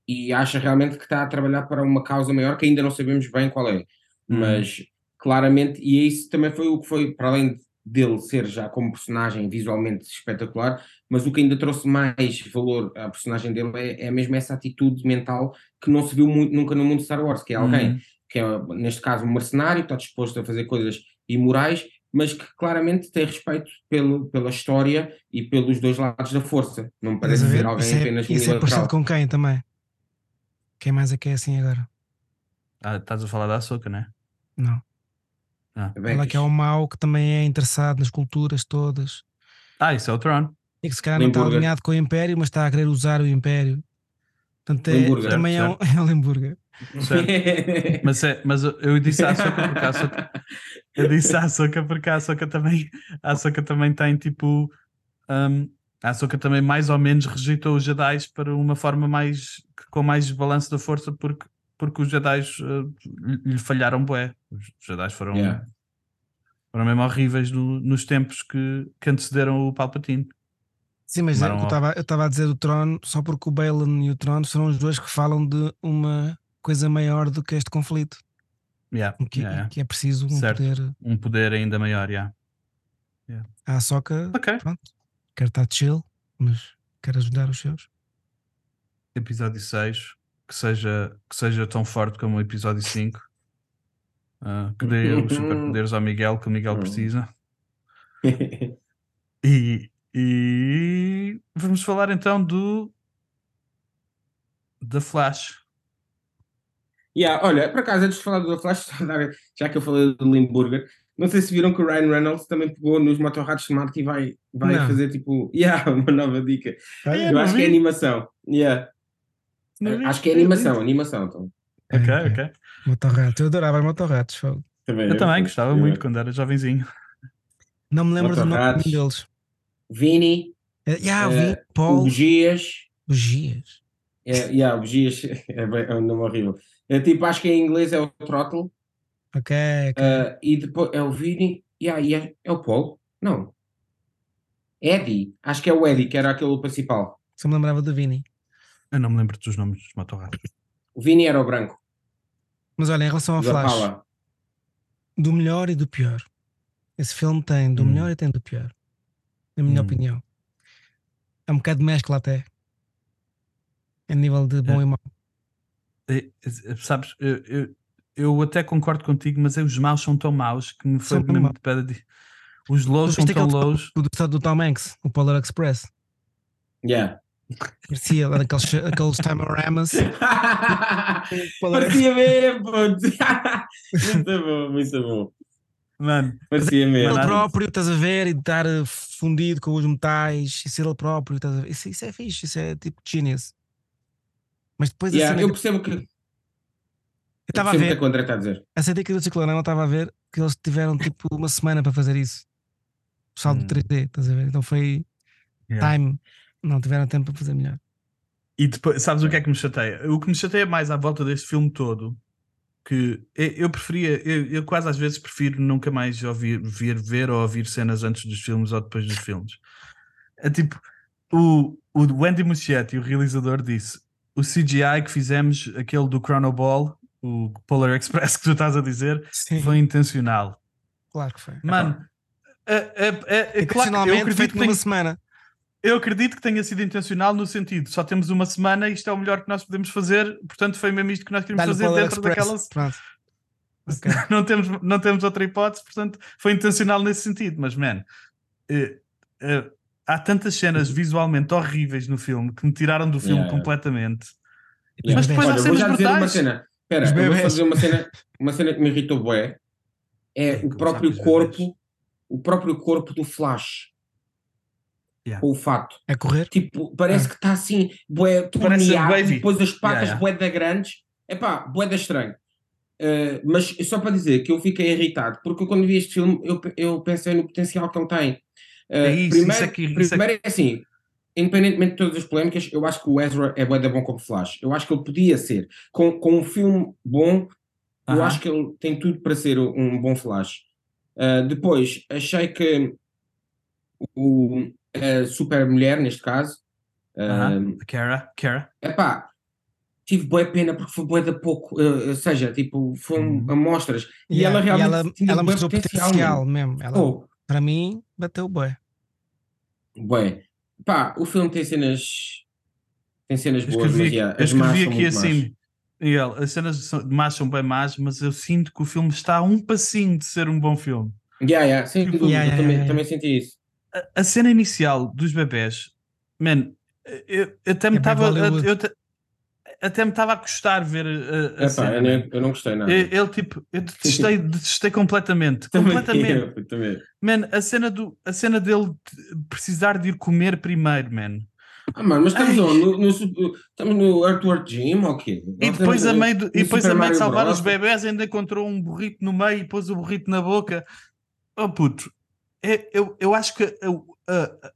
e acha realmente que está a trabalhar para uma causa maior que ainda não sabemos bem qual é. Hum. Mas claramente, e isso também foi o que foi, para além dele ser já como personagem visualmente espetacular, mas o que ainda trouxe mais valor à personagem dele é, é mesmo essa atitude mental que não se viu muito, nunca no mundo de Star Wars, que é alguém Hum. que é, neste caso, um mercenário, está disposto a fazer coisas imorais, mas que claramente tem respeito pelo, pela história e pelos dois lados da força. Não me parece a ver? alguém Isso é, apenas isso é unilateral. parecido com quem também? Quem mais é que é assim agora? Ah, estás a falar da Ahsoka, né? Não. Bem, Ela que é o mau que também é interessado nas culturas todas. Ah, isso é o Tron. E que se calhar não está Limburger. alinhado com o Império, mas está a querer usar o Império. Portanto, é, Limburger, também é um, é um Limburger. Certo. Mas, é, mas eu- disse à Ahsoka porque a Ahsoka, eu disse à Ahsoka porque a Ahsoka também, a Ahsoka também tem tipo. um, a Ahsoka também mais ou menos rejeitou os Jedi para uma forma mais com mais balanço da força porque, porque os Jedi uh, lhe- lhe falharam bué. Os Jedi foram, Yeah. foram mesmo horríveis no- nos tempos que, que antecederam o Palpatine. Sim, mas é, Tomaram eu estava- eu estava a dizer o trono só porque o Balin e o trono são os dois que falam de uma coisa maior do que este conflito. Yeah, Que, yeah, yeah. que é preciso um Certo. poder. Um poder ainda maior, yeah. A Ahsoka, Ok. pronto, quer estar chill, mas quer ajudar os seus. episódio 6 que seja, que seja tão forte como o episódio 5 ah, que dê os superpoderes ao Miguel que o Miguel precisa e, e vamos falar então do da Flash Yeah, olha, por acaso, antes de falar do Flash, já que eu falei do Limburger, não sei se viram que o Ryan Reynolds também pegou nos motorrados Smart e vai, vai Não. fazer tipo, yeah, uma nova dica. É, eu acho que é vi. animação. Yeah. Não vi. Acho que é animação, animação. Então. ok, É, ok Motorratos, eu adorava motorratos. Também, eu também sei. gostava muito quando era jovenzinho Não me lembro do nome deles. Vini, É, yeah, Eh, vi Paul o Bugias, Bugias. é, yeah, o Bugias é, bem- é um nome horrível. É tipo, acho que em inglês é o Throttle, Ok, ok. eh, e depois é o Vini, yeah, e é, é o Paul? Não. Eddie, acho que é o Eddie, que era aquele principal. Só me lembrava do Vini. eu não me lembro dos nomes dos motorrados O Vini era o branco, Mas olha, em relação ao da Flash, Pala. do melhor e do pior. Esse filme tem do Hum. melhor e tem do pior. Na minha Hum. opinião. É um bocado de mescla até. A nível de bom É. e mau. Eh, eh, sabes, eu, eu, eu até concordo contigo, mas os maus são tão maus que me foi mesmo maus. de pedra de... Os lows são viste tão lows. do, do, do Tom Hanks, o Polar Express. Yeah. Parecia lá daqueles, aqueles Timoramas. Parecia mesmo, muito bom, muito bom. Mano, Parecia Ele mesmo. Nada. próprio, estás a ver, e de estar eh, fundido com os metais, e ser ele próprio, estás a ver. Isso, isso é fixe, isso é tipo genius. Mas depois a Yeah, cena eu percebo que. eu Eu estava a percebo o que é ver, que o André está a dizer. a cena que do Ciclone, eu estava a ver que eles tiveram tipo uma semana para fazer isso. O saldo Hum. 3D, estás a ver? Então foi yeah. time, não tiveram tempo para fazer melhor. E depois, sabes o que é que me chateia? O que me chateia mais à volta deste filme todo, que eu, preferia, eu, eu quase às vezes prefiro nunca mais ouvir, vir, ver ou ouvir cenas antes dos filmes ou depois dos filmes. É tipo, o, o Wendy Muschietti, o realizador, disse: o CGI que fizemos, aquele do Chrono Ball, o Polar Express que tu estás a dizer, Sim, foi intencional. claro que foi. Mano, é, é, é, é claro que eu acredito que numa tem- semana. eu acredito que tenha sido intencional no sentido, só temos uma semana e isto é o melhor que nós podemos fazer, portanto foi mesmo isto que nós queríamos fazer Polar dentro Express. daquelas. Pronto. Ok. não, temos, não temos outra hipótese, portanto foi intencional nesse sentido, mas man, eh, eh, há tantas cenas visualmente horríveis no filme que me tiraram do filme yeah. completamente. Mas depois depois há Olha, vou cenas já dizer uma brutais. cena. Espera, Os eu vou bebés. fazer uma cena, uma cena que me irritou bué. É É, o próprio corpo, o próprio corpo do Flash. Yeah. com o fato. A correr? Tipo, parece Ah. que está assim, bué, Parece torneado, wavy. depois as patas Yeah, yeah. bué da grandes. Epá, bué da estranho. Uh, mas só para dizer que eu fiquei irritado, porque quando vi este filme eu, eu pensei no potencial que ele tem. Uh, É isso, primeiro, isso é que- isso é primeiro é assim, independentemente de todas as polémicas, eu acho que o Ezra é bué da bom como Flash. Eu acho que ele podia ser. Com, com um filme bom, eu Aham. acho que ele tem tudo para ser um bom Flash. Uh, depois, achei que o, a super mulher, neste caso, Aham. Kara, Kara. epá, tive boa pena porque foi boa de pouco, uh, ou seja, tipo, foi um, Uhum. amostras. E Yeah, ela realmente ela, tinha ela bué mostrou potencial, mesmo. Ela, Pô, Para mim, bateu boi. bué. Pá, o filme tem cenas, tem cenas Eu boas, mas escrevi, yeah, eu escrevi aqui assim. Miguel, as cenas de más são bem más, mas eu sinto que o filme está a um passinho de ser um bom filme. Yeah, yeah, sem Tipo, dúvida, yeah, eu também, yeah, yeah. também senti isso. A, a cena inicial dos bebés, man, eu, eu até me É estava Bollywood. Até me estava a custar ver a, a Epá, cena. eu, nem- eu não gostei nada. Eu- Ele tipo, eu detestei, detestei completamente. Também completamente. eu, também. Man, a cena, do, a cena dele de- precisar de ir comer primeiro, man. Ah, mano, mas estamos onde? no, no, estamos no Earthwork Gym ou quê? E depois, a meio, de- e depois a meio de salvar Bros. os bebés ainda encontrou um burrito no meio e pôs o burrito na boca. Oh puto, é- eu, eu acho que a, a-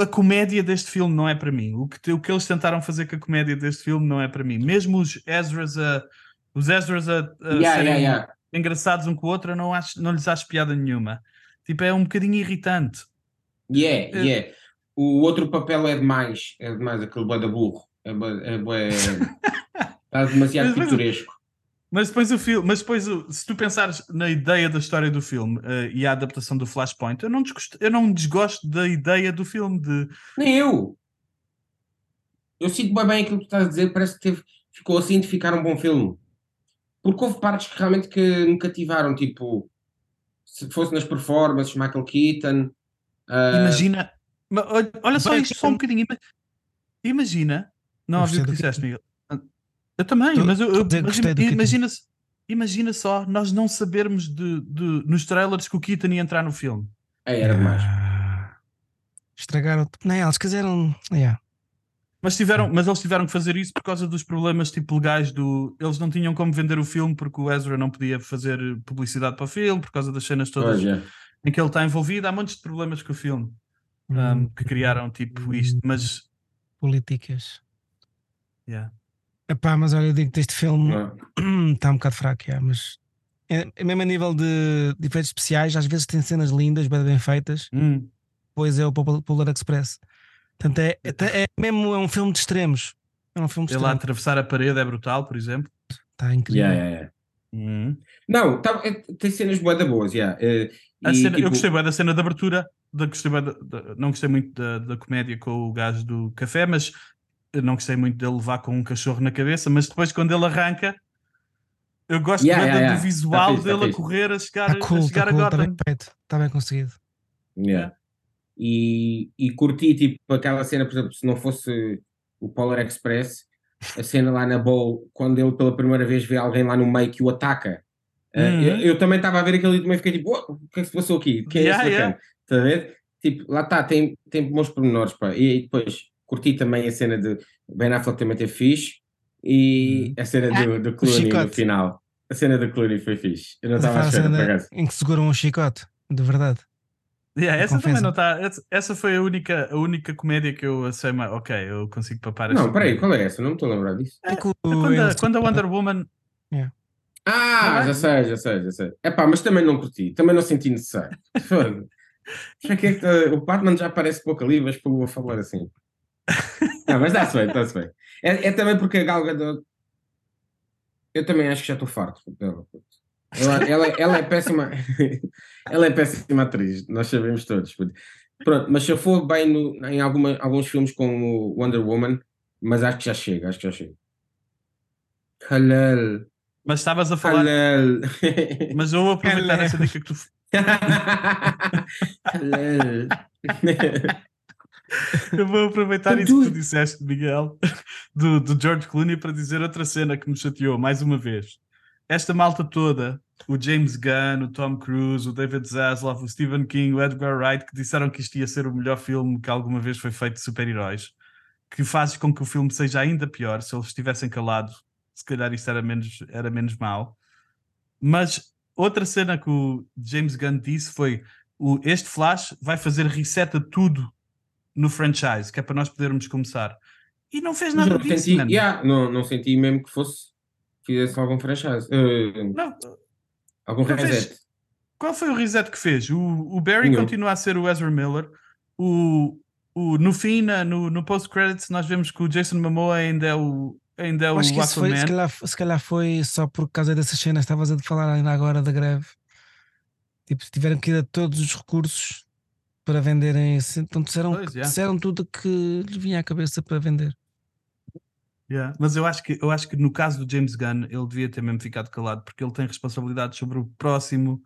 a comédia deste filme não é para mim. O que, o que eles tentaram fazer com a comédia deste filme não é para mim. Mesmo os Ezras a, os Ezras a, a Yeah, serem yeah, yeah. engraçados um com o outro, eu não, acho, não lhes acho piada nenhuma. Tipo, é um bocadinho irritante. Yeah, Eu- yeah. O outro papel é demais. É demais aquele bué da burro. É. É bué... Está demasiado Mas- mas- pitoresco. Mas depois o filme, mas depois se tu pensares na ideia da história do filme eh, e a adaptação do Flashpoint, eu não, desgosto, eu não desgosto da ideia do filme de Nem eu. Eu sinto bem bem aquilo que tu estás a dizer. Parece que teve... ficou assim de ficar um bom filme. Porque houve partes que realmente que me cativaram. Tipo, se fosse nas performances, Michael Keaton. ah, imagina, Ma- olha, olha só isto só um bocadinho. ima- Imagina, não ouvi o que do disseste, Miguel. Eu também, Tu- mas eu, eu- Keaton. imagina, imagina só nós não sabermos de, de- nos trailers que o Keaton ia entrar no filme. é, era demais. Ah, Estragaram. Não, eles quiseram. Yeah. Mas, tiveram, mas eles tiveram que fazer isso por causa dos problemas tipo legais do. Eles não tinham como vender o filme porque o Ezra não podia fazer publicidade para o filme por causa das cenas todas Pois é. em que ele está envolvido. Há montes de problemas com o filme um, Hum, que criaram tipo isto. Mas políticas. yeah. Epá, mas olha, eu digo que este filme Não. está um bocado fraco, yeah, mas é, é mesmo a nível de, de efeitos especiais, às vezes tem cenas lindas, bem, bem feitas, Hum. pois é o Pol- Polar Express. Portanto, é, é, é mesmo é um filme de extremos. É um filme de ele a extremos. atravessar a parede é brutal, por exemplo. Está incrível. Yeah, yeah, yeah. Hum. Não, tá- é- tem cenas da boas, yeah. eh, e, cena- tipo, Eu gostei bem da cena de abertura. Da, gostei da- da- não gostei muito da, da comédia com o gajo do café, mas eu não gostei muito dele levar com um cachorro na cabeça. Mas depois, quando ele arranca, eu gosto Yeah, yeah, yeah. do visual Tá fixe, tá dele a fixe. correr, a chegar, Está cool, a, chegar está a cool, está bem feito, está bem conseguido. Yeah. E, e curti tipo aquela cena, por exemplo, se não fosse o Polar Express, a cena lá na Bowl, quando ele pela primeira vez vê alguém lá no meio que o ataca. Uh, Uhum. eu, eu também estava a ver aquilo e também fiquei tipo, "Oh, o que é que se passou aqui? Quem é Yeah, esse yeah. Está a ver? Tipo, lá está, tem, tem bons pormenores, pá. E, aí depois curti também a cena de Ben Affleck também ter fixe e a cena do, do Clooney no final. A cena do Clooney foi fixe. Eu não estava a por cena acaso. em que seguram um chicote, de verdade. Yeah, essa também Confessa. não está. Essa, essa foi a única, a única comédia que eu achei mais. Ok, eu consigo papar esta Não, peraí, qual é essa? Não me estou a lembrar disso. É o- É quando, a, quando a Wonder Woman. Ah, Tá já sei, já sei, já sei. É pá, mas também não curti, também não senti necessário. Já que é que, tá- o Batman já aparece pouco ali, mas para falar assim. Não, mas dá-se bem, dá-se bem. É, é também porque a Gal Gadot, eu também acho que já estou farto dela. Ela, ela, ela é péssima, ela é péssima atriz, nós sabemos todos. Pronto, mas se eu for bem no- em alguma, alguns filmes como Wonder Woman, mas acho que já chega, acho que já chega. Halal. Mas estavas a falar. Halal. Mas eu vou aproveitar Ela- essa dica que tu. Halal. Eu vou aproveitar isso que tu- disseste, Miguel, do, do George Clooney, para dizer outra cena que me chateou mais uma vez. esta malta toda, o James Gunn, o Tom Cruise, o David Zaslav, o Stephen King, o Edgar Wright, que disseram que isto ia ser o melhor filme que alguma vez foi feito de super-heróis, que faz com que o filme seja ainda pior. Se eles estivessem calados, se calhar isto era menos, era menos mau. Mas outra cena que o James Gunn disse foi: o, este Flash vai fazer reset a tudo no franchise, que é para nós podermos começar. E não fez nada não disso, senti, yeah, não, não senti mesmo que fosse fizesse algum franchise. Uh, Não, algum não fez. reset. Qual foi o reset que fez? O, o Barry Nenhum. continua a ser o Ezra Miller. O, o, no fim, na- no, no post-credits, nós vemos que o Jason Momoa ainda é o, ainda é o acho que isso foi, se calhar, se calhar foi só por causa dessas cenas que estavas a falar ainda agora da greve. Tipo, tiveram que ir a todos os recursos para venderem esse. Então disseram, Pois, yeah. disseram tudo que lhe vinha à cabeça para vender. Yeah, Mas eu acho, que, eu acho que no caso do James Gunn, ele devia ter mesmo ficado calado, porque ele tem responsabilidade sobre o próximo.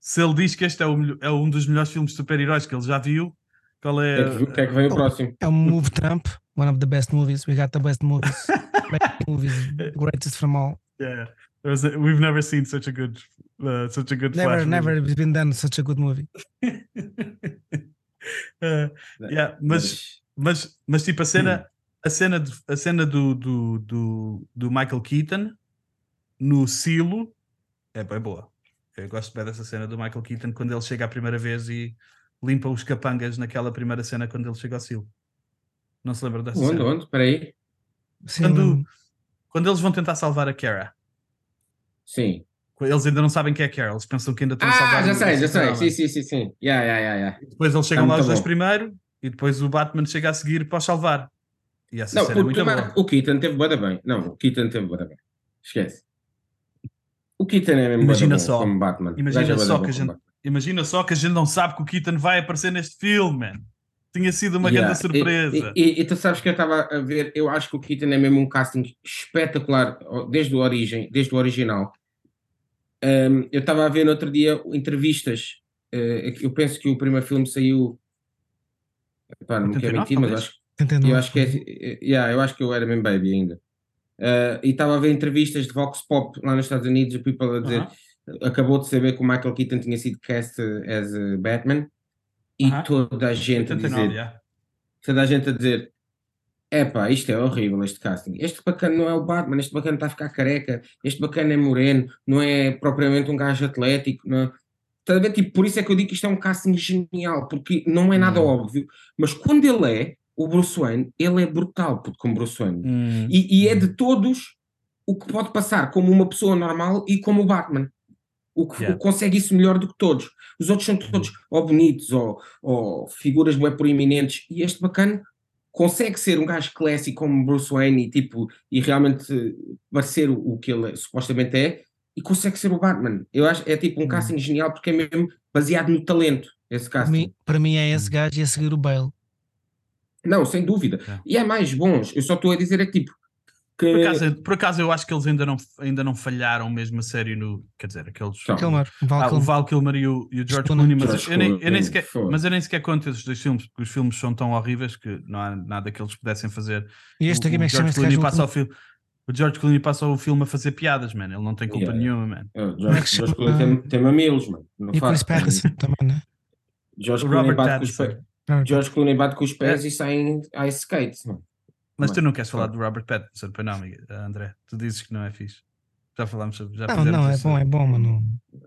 Se ele diz que este é, o é um dos melhores filmes de super-heróis que ele já viu, qual O é. que é que, o que é que vem o próximo? É um move Trump, one of the best movies. We got the best movies. best movies, greatest from all. Yeah. We've never seen such a good, uh, such a good Never, Flash never movie. been done such a good movie. Uh, yeah, mas, mas, mas tipo a cena, a cena, de- a cena do, do, do, do Michael Keaton no silo é bem boa. Eu gosto bem dessa cena do Michael Keaton quando ele chega a primeira vez e limpa os capangas naquela primeira cena quando ele chega ao silo. Não se lembra dessa Onde, cena? onde? Espera aí. Sim, Quando-. Quando eles vão tentar salvar a Kara. Sim. Eles ainda não sabem quem é Kara, eles pensam que ainda estão a salvar Ah, já sei, já sei. Sim, sim, sim, sim. Yeah, yeah, yeah, yeah. Depois eles chegam Tá lá os dois primeiro e depois o Batman chega a seguir para os salvar. E essa Não, cena é o, muito boa. o Keaton teve da bem. Não, o Keaton teve da bem. Esquece. O Keaton é mesmo Imagina só. como Batman. Imagina só que a gente-. Imagina só que a gente não sabe que o Keaton vai aparecer neste filme, man. Tinha sido uma Yeah. grande surpresa. E, e- e tu sabes que eu estava a ver, eu acho que o Keaton é mesmo um casting espetacular desde o origem, desde o original. Um, eu estava a ver no outro dia entrevistas. eh, eu penso que o primeiro filme saiu. Epá, não me quero 89, mentir, mas talvez? acho, 89. eu acho que é, eh, yeah, eu acho que eu era mesmo baby ainda. Eh, e estava a ver entrevistas de Vox Pop lá nos Estados Unidos, o people a dizer Aham. acabou de saber que o Michael Keaton tinha sido cast as Batman e Aham. toda a gente a 89, dizer yeah. toda a gente a dizer epá, isto é horrível este casting, este bacana não é o Batman, este bacana está a ficar careca, este bacana é moreno, não é propriamente um gajo atlético, não é? Estás a ver? Tipo, por isso é que eu digo que isto é um casting genial, porque não é nada Hum. óbvio, mas quando ele é o Bruce Wayne, ele é brutal como Bruce Wayne. Hum. E, e é de todos o que pode passar como uma pessoa normal e como o Batman. O que, Yeah. consegue isso melhor do que todos. Os outros são todos ou bonitos ou, ou figuras bem proeminentes. E este bacana consegue ser um gajo clássico como Bruce Wayne e, tipo, e realmente parecer o, que ele supostamente é e consegue ser o Batman. Eu acho é tipo um Hum. casting genial porque é mesmo baseado no talento. Esse Para casting. mim, para mim é esse gajo e a seguir o Bale. Não, sem dúvida. Yeah. E é mais bons. Eu só estou a dizer é que tipo. Que... Por, acaso, por acaso eu acho que eles ainda não, ainda não falharam mesmo a sério no. Quer dizer, aqueles. Kilmer, Val Ah, o Kilmer. Val Kilmer e o, e o George Clooney. Mas George eu, nem, eu nem sequer, mas eu nem sequer conto esses dois filmes, porque os filmes são tão horríveis que não há nada que eles pudessem fazer. E este o, aqui, como é o que George este Clooney passa o filme. O George Clooney passa o filme a fazer piadas, man. Ele não tem culpa Yeah. nenhuma, man. Como é que George, se George? Clooney tem, tem mamilos, mano. Não E o Chris faz. Pattinson também, né? George O Clooney, bate com os pés, George Clooney bate com os pés e sai em ice skates, mano. Mas tu Mano, não queres falar do Robert Pattinson, pois não, amiga? Ah, André? Tu dizes que não é fixe. Já falámos sobre. Já Não, não, é esse- bom, é bom, mas não,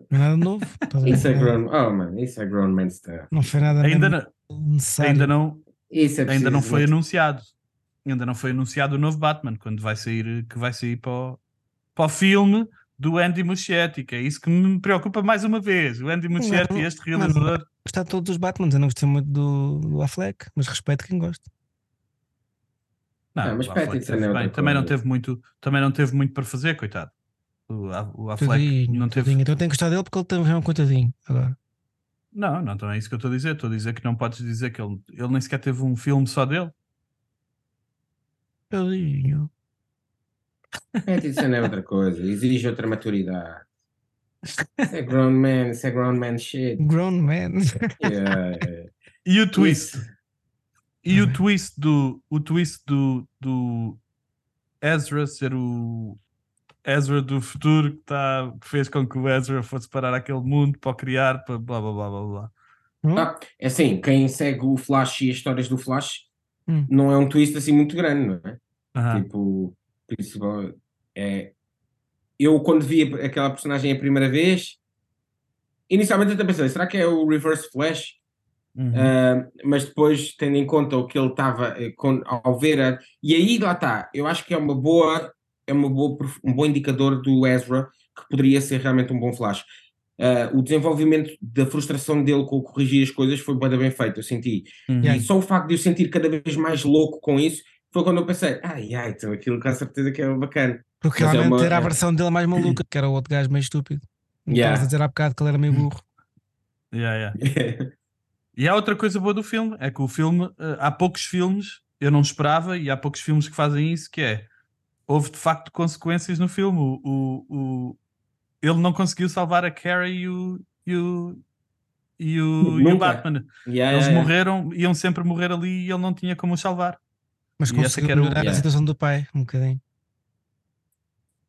é nada novo. Ver? Isso é grown, oh man, isso é grown man stuff. Não foi nada Ainda não, necessário. ainda não, Isso é ainda não foi anunciado. Ainda não foi anunciado o novo Batman, quando vai sair, que vai sair para o, para o filme do Andy Muschietti, que é isso que me preocupa mais uma vez. O Andy Muschietti, este realizador. Gostar de todos os Batmans. Eu não gostei muito do, do Affleck, mas respeito quem gosta. Não, Ah, mas Pattinson é bem. também não teve muito, também não teve muito para fazer, coitado. O, A- o Affleck Tadinho, não teve. tadinho. Então eu tenho que gostar dele porque ele também é um coitadinho. Agora. Não, não, então é isso que eu estou a dizer. Estou a dizer que não podes dizer que ele, ele nem sequer teve um filme só dele. Tadinho. Pattinson é outra coisa, exige outra maturidade. Isso é grown man, isso é grown man shit. Grown man. Yeah, yeah. E o twist? E o bem. twist do o twist do, do Ezra ser o Ezra do futuro que, tá, que fez com que o Ezra fosse parar aquele mundo para o criar, para blá blá blá blá blá. Hum? Ah, é assim, quem segue o Flash e as histórias do Flash Hum. não é um twist assim muito grande, não é? Aham. Tipo, principal, é, eu quando vi aquela personagem a primeira vez, inicialmente até pensei, será que é o Reverse Flash? Uhum. Ah, mas depois, tendo em conta o que ele estava eh, com- ao ver, a- e aí lá está, eu acho que é uma boa, é uma boa, um bom indicador do Ezra que poderia ser realmente um bom Flash. Ah, o desenvolvimento da frustração dele com corrigir as coisas foi bem, bem feito, eu senti. Uhum. E só o facto de eu sentir cada vez mais louco com isso foi quando eu pensei, ai ai, então aquilo com certeza que é bacana. Porque Mas é realmente uma- era a é- versão dele mais maluca, que era o outro gajo meio estúpido. Não Yeah. Estavas a dizer há bocado que ele era meio burro. Yeah, yeah. E há outra coisa boa do filme, é que o filme, eh, há poucos filmes, eu não esperava, e há poucos filmes que fazem isso, que é, houve de facto consequências no filme. O, o, o- ele não conseguiu salvar a Carrie e o, e o, e o, e o. Batman. Yeah, Eles yeah, yeah. morreram, iam sempre morrer ali e ele não tinha como os salvar. Mas E essa conseguiu era o- melhorar a Yeah. situação do pai um bocadinho.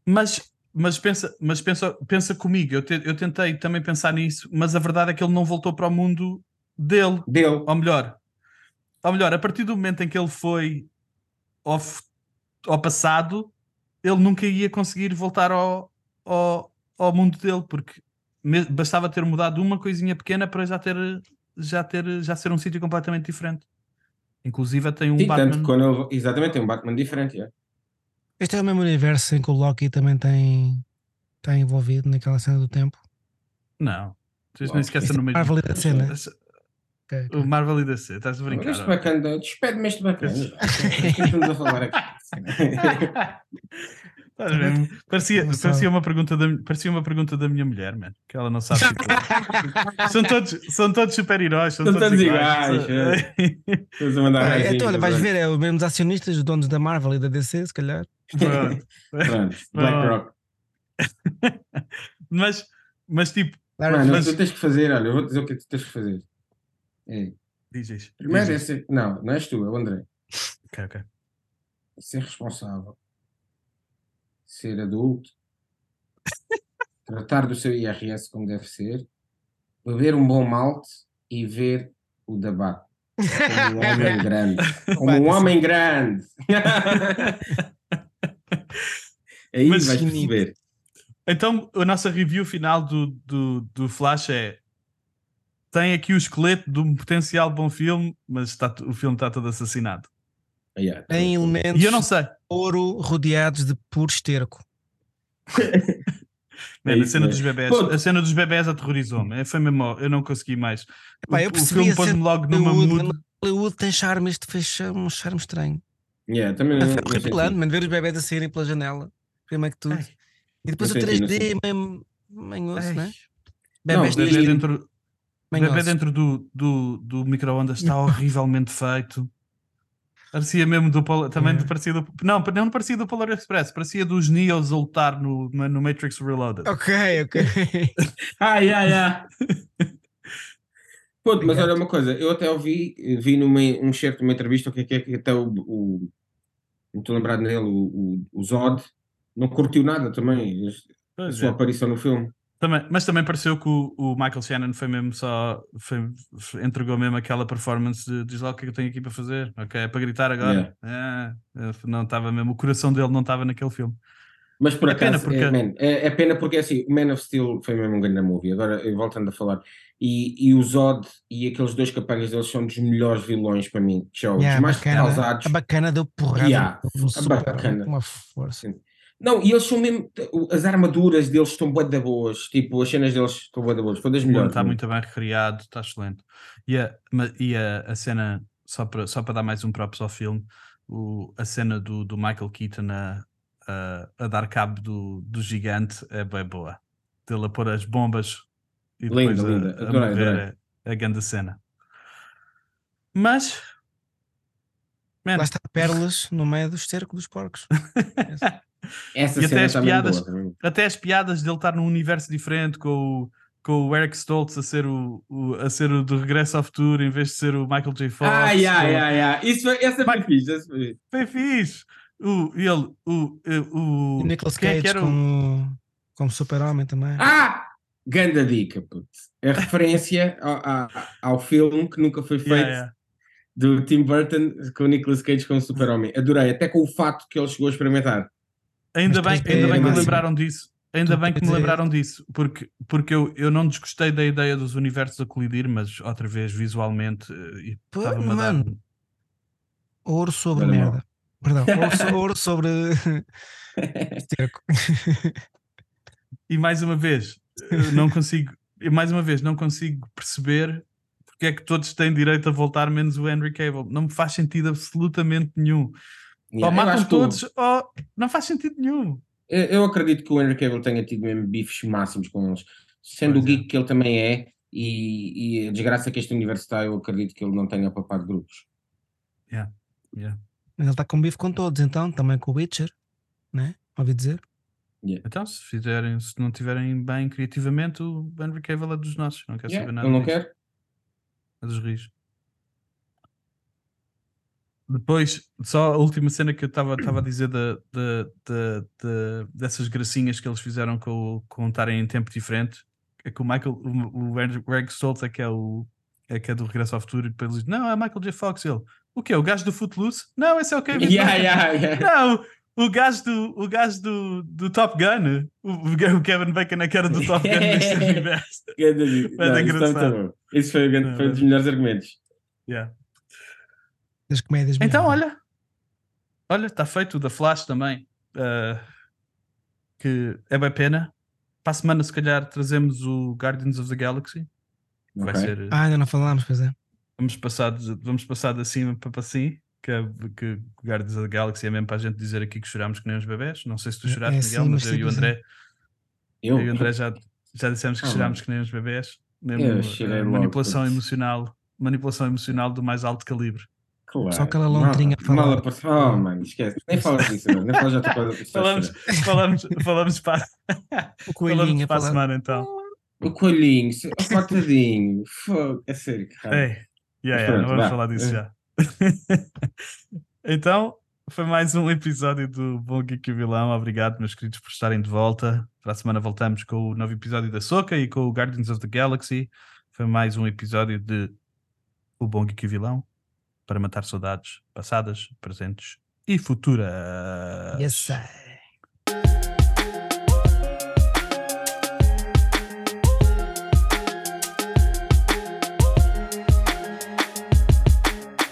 Mas, mas, pensa, mas pensa, pensa comigo, eu, te- eu tentei também pensar nisso, mas a verdade é que ele não voltou para o mundo dele. Dele. Ou melhor, ou melhor, a partir do momento em que ele foi ao, ao passado, ele nunca ia conseguir voltar ao, ao, ao mundo dele, porque bastava ter mudado uma coisinha pequena para já ter já ter já ser um sítio completamente diferente. Inclusive tem um Sim, Batman. tanto ele, exatamente, tem um Batman diferente. yeah. Este é o mesmo universo em que o Loki também tem, está envolvido naquela cena do tempo. Não, vocês nem sequer estão no meio. Marvel e da cena. Ok. O Marvel e DC, estás a brincar? Este bacana, despede-me este bacana. O que é que estamos a falar aqui? Estás a ver? Parecia, parecia, uma pergunta da, parecia uma pergunta da minha mulher, man, que ela não sabe. são todos, são todos super-heróis, são, São todos todos iguais. Estamos a mandar Ah, raizinhos então, olha, vais ver, é os mesmos acionistas, os donos da Marvel e da DC, se calhar. Pronto. Pronto, BlackRock. mas, mas tipo, Claro, Mano, mas- tu tens que fazer, olha, eu vou dizer o que é que tu tens que fazer. É, diz isto. primeiro é diz isto. ser, não, não és tu, é o André. Ok, ok. Ser responsável. Ser adulto. tratar do seu IRS como deve ser. Beber um bom malte e ver o debate. Como um homem grande. Como um homem grande. Aí Mas vais perceber. Então, a nossa review final do, do, do Flash é. Tem aqui o esqueleto de um potencial bom filme, mas está, o filme está todo assassinado. Yeah, Tem elementos E eu não sei. de ouro rodeados de puro esterco. Man, a isso cena mesmo. dos bebés, Pô. a cena dos bebés aterrorizou-me. Foi mesmo, eu não consegui mais. Epá, o, eu o percebi filme a pôs-me logo numa Hollywood, mood. Hollywood tem charme, este fez um charme estranho. Yeah, também não, Foi não horripilante, senti. mano, ver os bebés a saírem pela janela. Primeiro que tudo. Ai. E depois Não o senti, não 3D meio manhoso, né? Não, Bebés O bebê e- dentro, o bebê dentro do, do, do micro-ondas está horrivelmente feito. Parecia mesmo do Polar, também Yeah. parecia do, não, não parecia do Polar Express, parecia dos Neos a lutar no, no Matrix Reloaded. Ok, ok. Yeah, yeah. Pronto, mas olha uma coisa, eu até ouvi, vi numa, um certo de uma entrevista o que é que é que até o, o não estou lembrado nele, o, o, o Zod não curtiu nada também, a Pois sua é. aparição no filme. Também, mas também pareceu que o, o Michael Shannon foi mesmo só foi- foi- entregou mesmo aquela performance de diz lá o que é que eu tenho aqui para fazer, ok, é para gritar agora. É, é, não estava mesmo, o coração dele não estava naquele filme. Mas por É pena acaso, porque- é, man, é, é pena porque assim, o Man of Steel foi mesmo um grande movie, agora voltando a falar, e, e o Zod e aqueles dois capangas deles são dos melhores vilões para mim, que são Yeah, os mais bacana, causados. a bacana deu porrada Yeah, a super, bacana. uma força. Não, e eles são mesmo. As armaduras deles estão bué da boas. Tipo, as cenas deles estão bué da boas. Foi das melhores. está mesmo. muito bem recriado, está excelente. E, a, e a, a cena, só para, só para dar mais um props ao filme, o, a cena do, do Michael Keaton a, a, a dar cabo do, do gigante é bem boa. Dele a pôr as bombas e Linda, depois a, linda. a Adorei, morrer adorei. é a grande cena. Mas. Man, Lá está pérolas no meio do esterco dos porcos. Essa E até cena as mesmo piadas- boa também. até as piadas dele estar num universo diferente com o, com o Eric Stoltz a ser o, o- a ser o do Regresso ao Futuro em vez de ser o Michael J. Fox. Ah, yeah, com- yeah, yeah. Isso foi, essa foi Mike- fixe. Essa foi... Foi fixe. O, ele, o, eh, o, E Nicolas é Cage o- como, como super-homem também. Ah! Ganda dica, puto. A referência ao, ao, ao filme que nunca foi feito Yeah, yeah. do Tim Burton com o Nicolas Cage como super-homem. Adorei, até com o fato que ele chegou a experimentar. Ainda bem, ainda bem que me lembraram disso. Ainda bem que me lembraram disso, porque, porque eu, eu não desgostei da ideia dos universos a colidir, mas outra vez visualmente eh, Pô, a dar. mano. Ouro sobre mal. merda. Perdão, ouro, ouro sobre. E mais uma vez, eh, não consigo, e mais uma vez, não consigo perceber porque é que todos têm direito a voltar, menos o Henry Cable. Não me faz sentido absolutamente nenhum. Yeah, ou eu matam que o- todos, ou não faz sentido nenhum. Eu, eu acredito que o Henry Cable tenha tido mesmo bifes máximos com eles, sendo Pois o é. geek que ele também é, e, e a desgraça que este universo está, eu acredito que ele não tenha papado grupos. Yeah. Mas ele está com bife com todos, então, também com o Witcher, né? Ouvi dizer. Então, se fizerem, se não tiverem bem criativamente, o Henry Cavill é dos nossos. Não quer Yeah, saber nada. ele não disso. quer? É dos rios. Depois, só a última cena que eu estava a dizer da, da- da- dessas gracinhas que eles fizeram com, o- com estarem em tempo diferente é que o Michael, o, Greg Stoltz é que é o é que é do Regresso ao Futuro e depois ele diz, não, é Michael J. Fox ele, o quê? O gajo do Footloose? Não, esse é o Kevin Yeah, Bacon." yeah, yeah. Não, o gajo do, o gajo do, do Top Gun o, o Kevin Bacon é que era do Top Gun neste universo é engraçado. Isso foi, foi um dos melhores argumentos. Yeah. Das comédias mesmo. Então, olha, olha, está feito o da Flash também, eh, que é bem pena. Para a semana, se calhar, trazemos o Guardians of the Galaxy. Vai Ok. ser, eh, Ah, ainda não falámos, pois é. vamos, passar de, vamos passar de cima para para assim, que, é, que Guardians of the Galaxy é mesmo para a gente dizer aqui que chorámos que nem os bebés. Não sei se tu É- choraste, é Miguel, sim, mas mas eu e o André, Eu? eu e o André já, já dissemos que Ah, chorámos que nem os bebés. Mesmo, eh, logo, manipulação putz. emocional, manipulação emocional do mais alto calibre. Claro. Só aquela lontrinha a Mal, mal Oh, mano, esquece. Nem falas disso, mano. Nem falas já outra coisa. Falamos, falamos, falamos para, O falamos coelhinho a para a falar. semana então. O coelhinho, o fatadinho. Fogo, é sério, cara. Ei, yeah, yeah, pronto, não vamos vá. falar disso já. então, foi mais um episódio do Bom Geek e o Vilão. Obrigado, meus queridos, por estarem de volta. Para a semana voltamos com o novo episódio da Soca e com o Guardians of the Galaxy. Foi mais um episódio de O Bom Geek e o Vilão para matar saudades passadas, presentes e futuras. Yes, sir.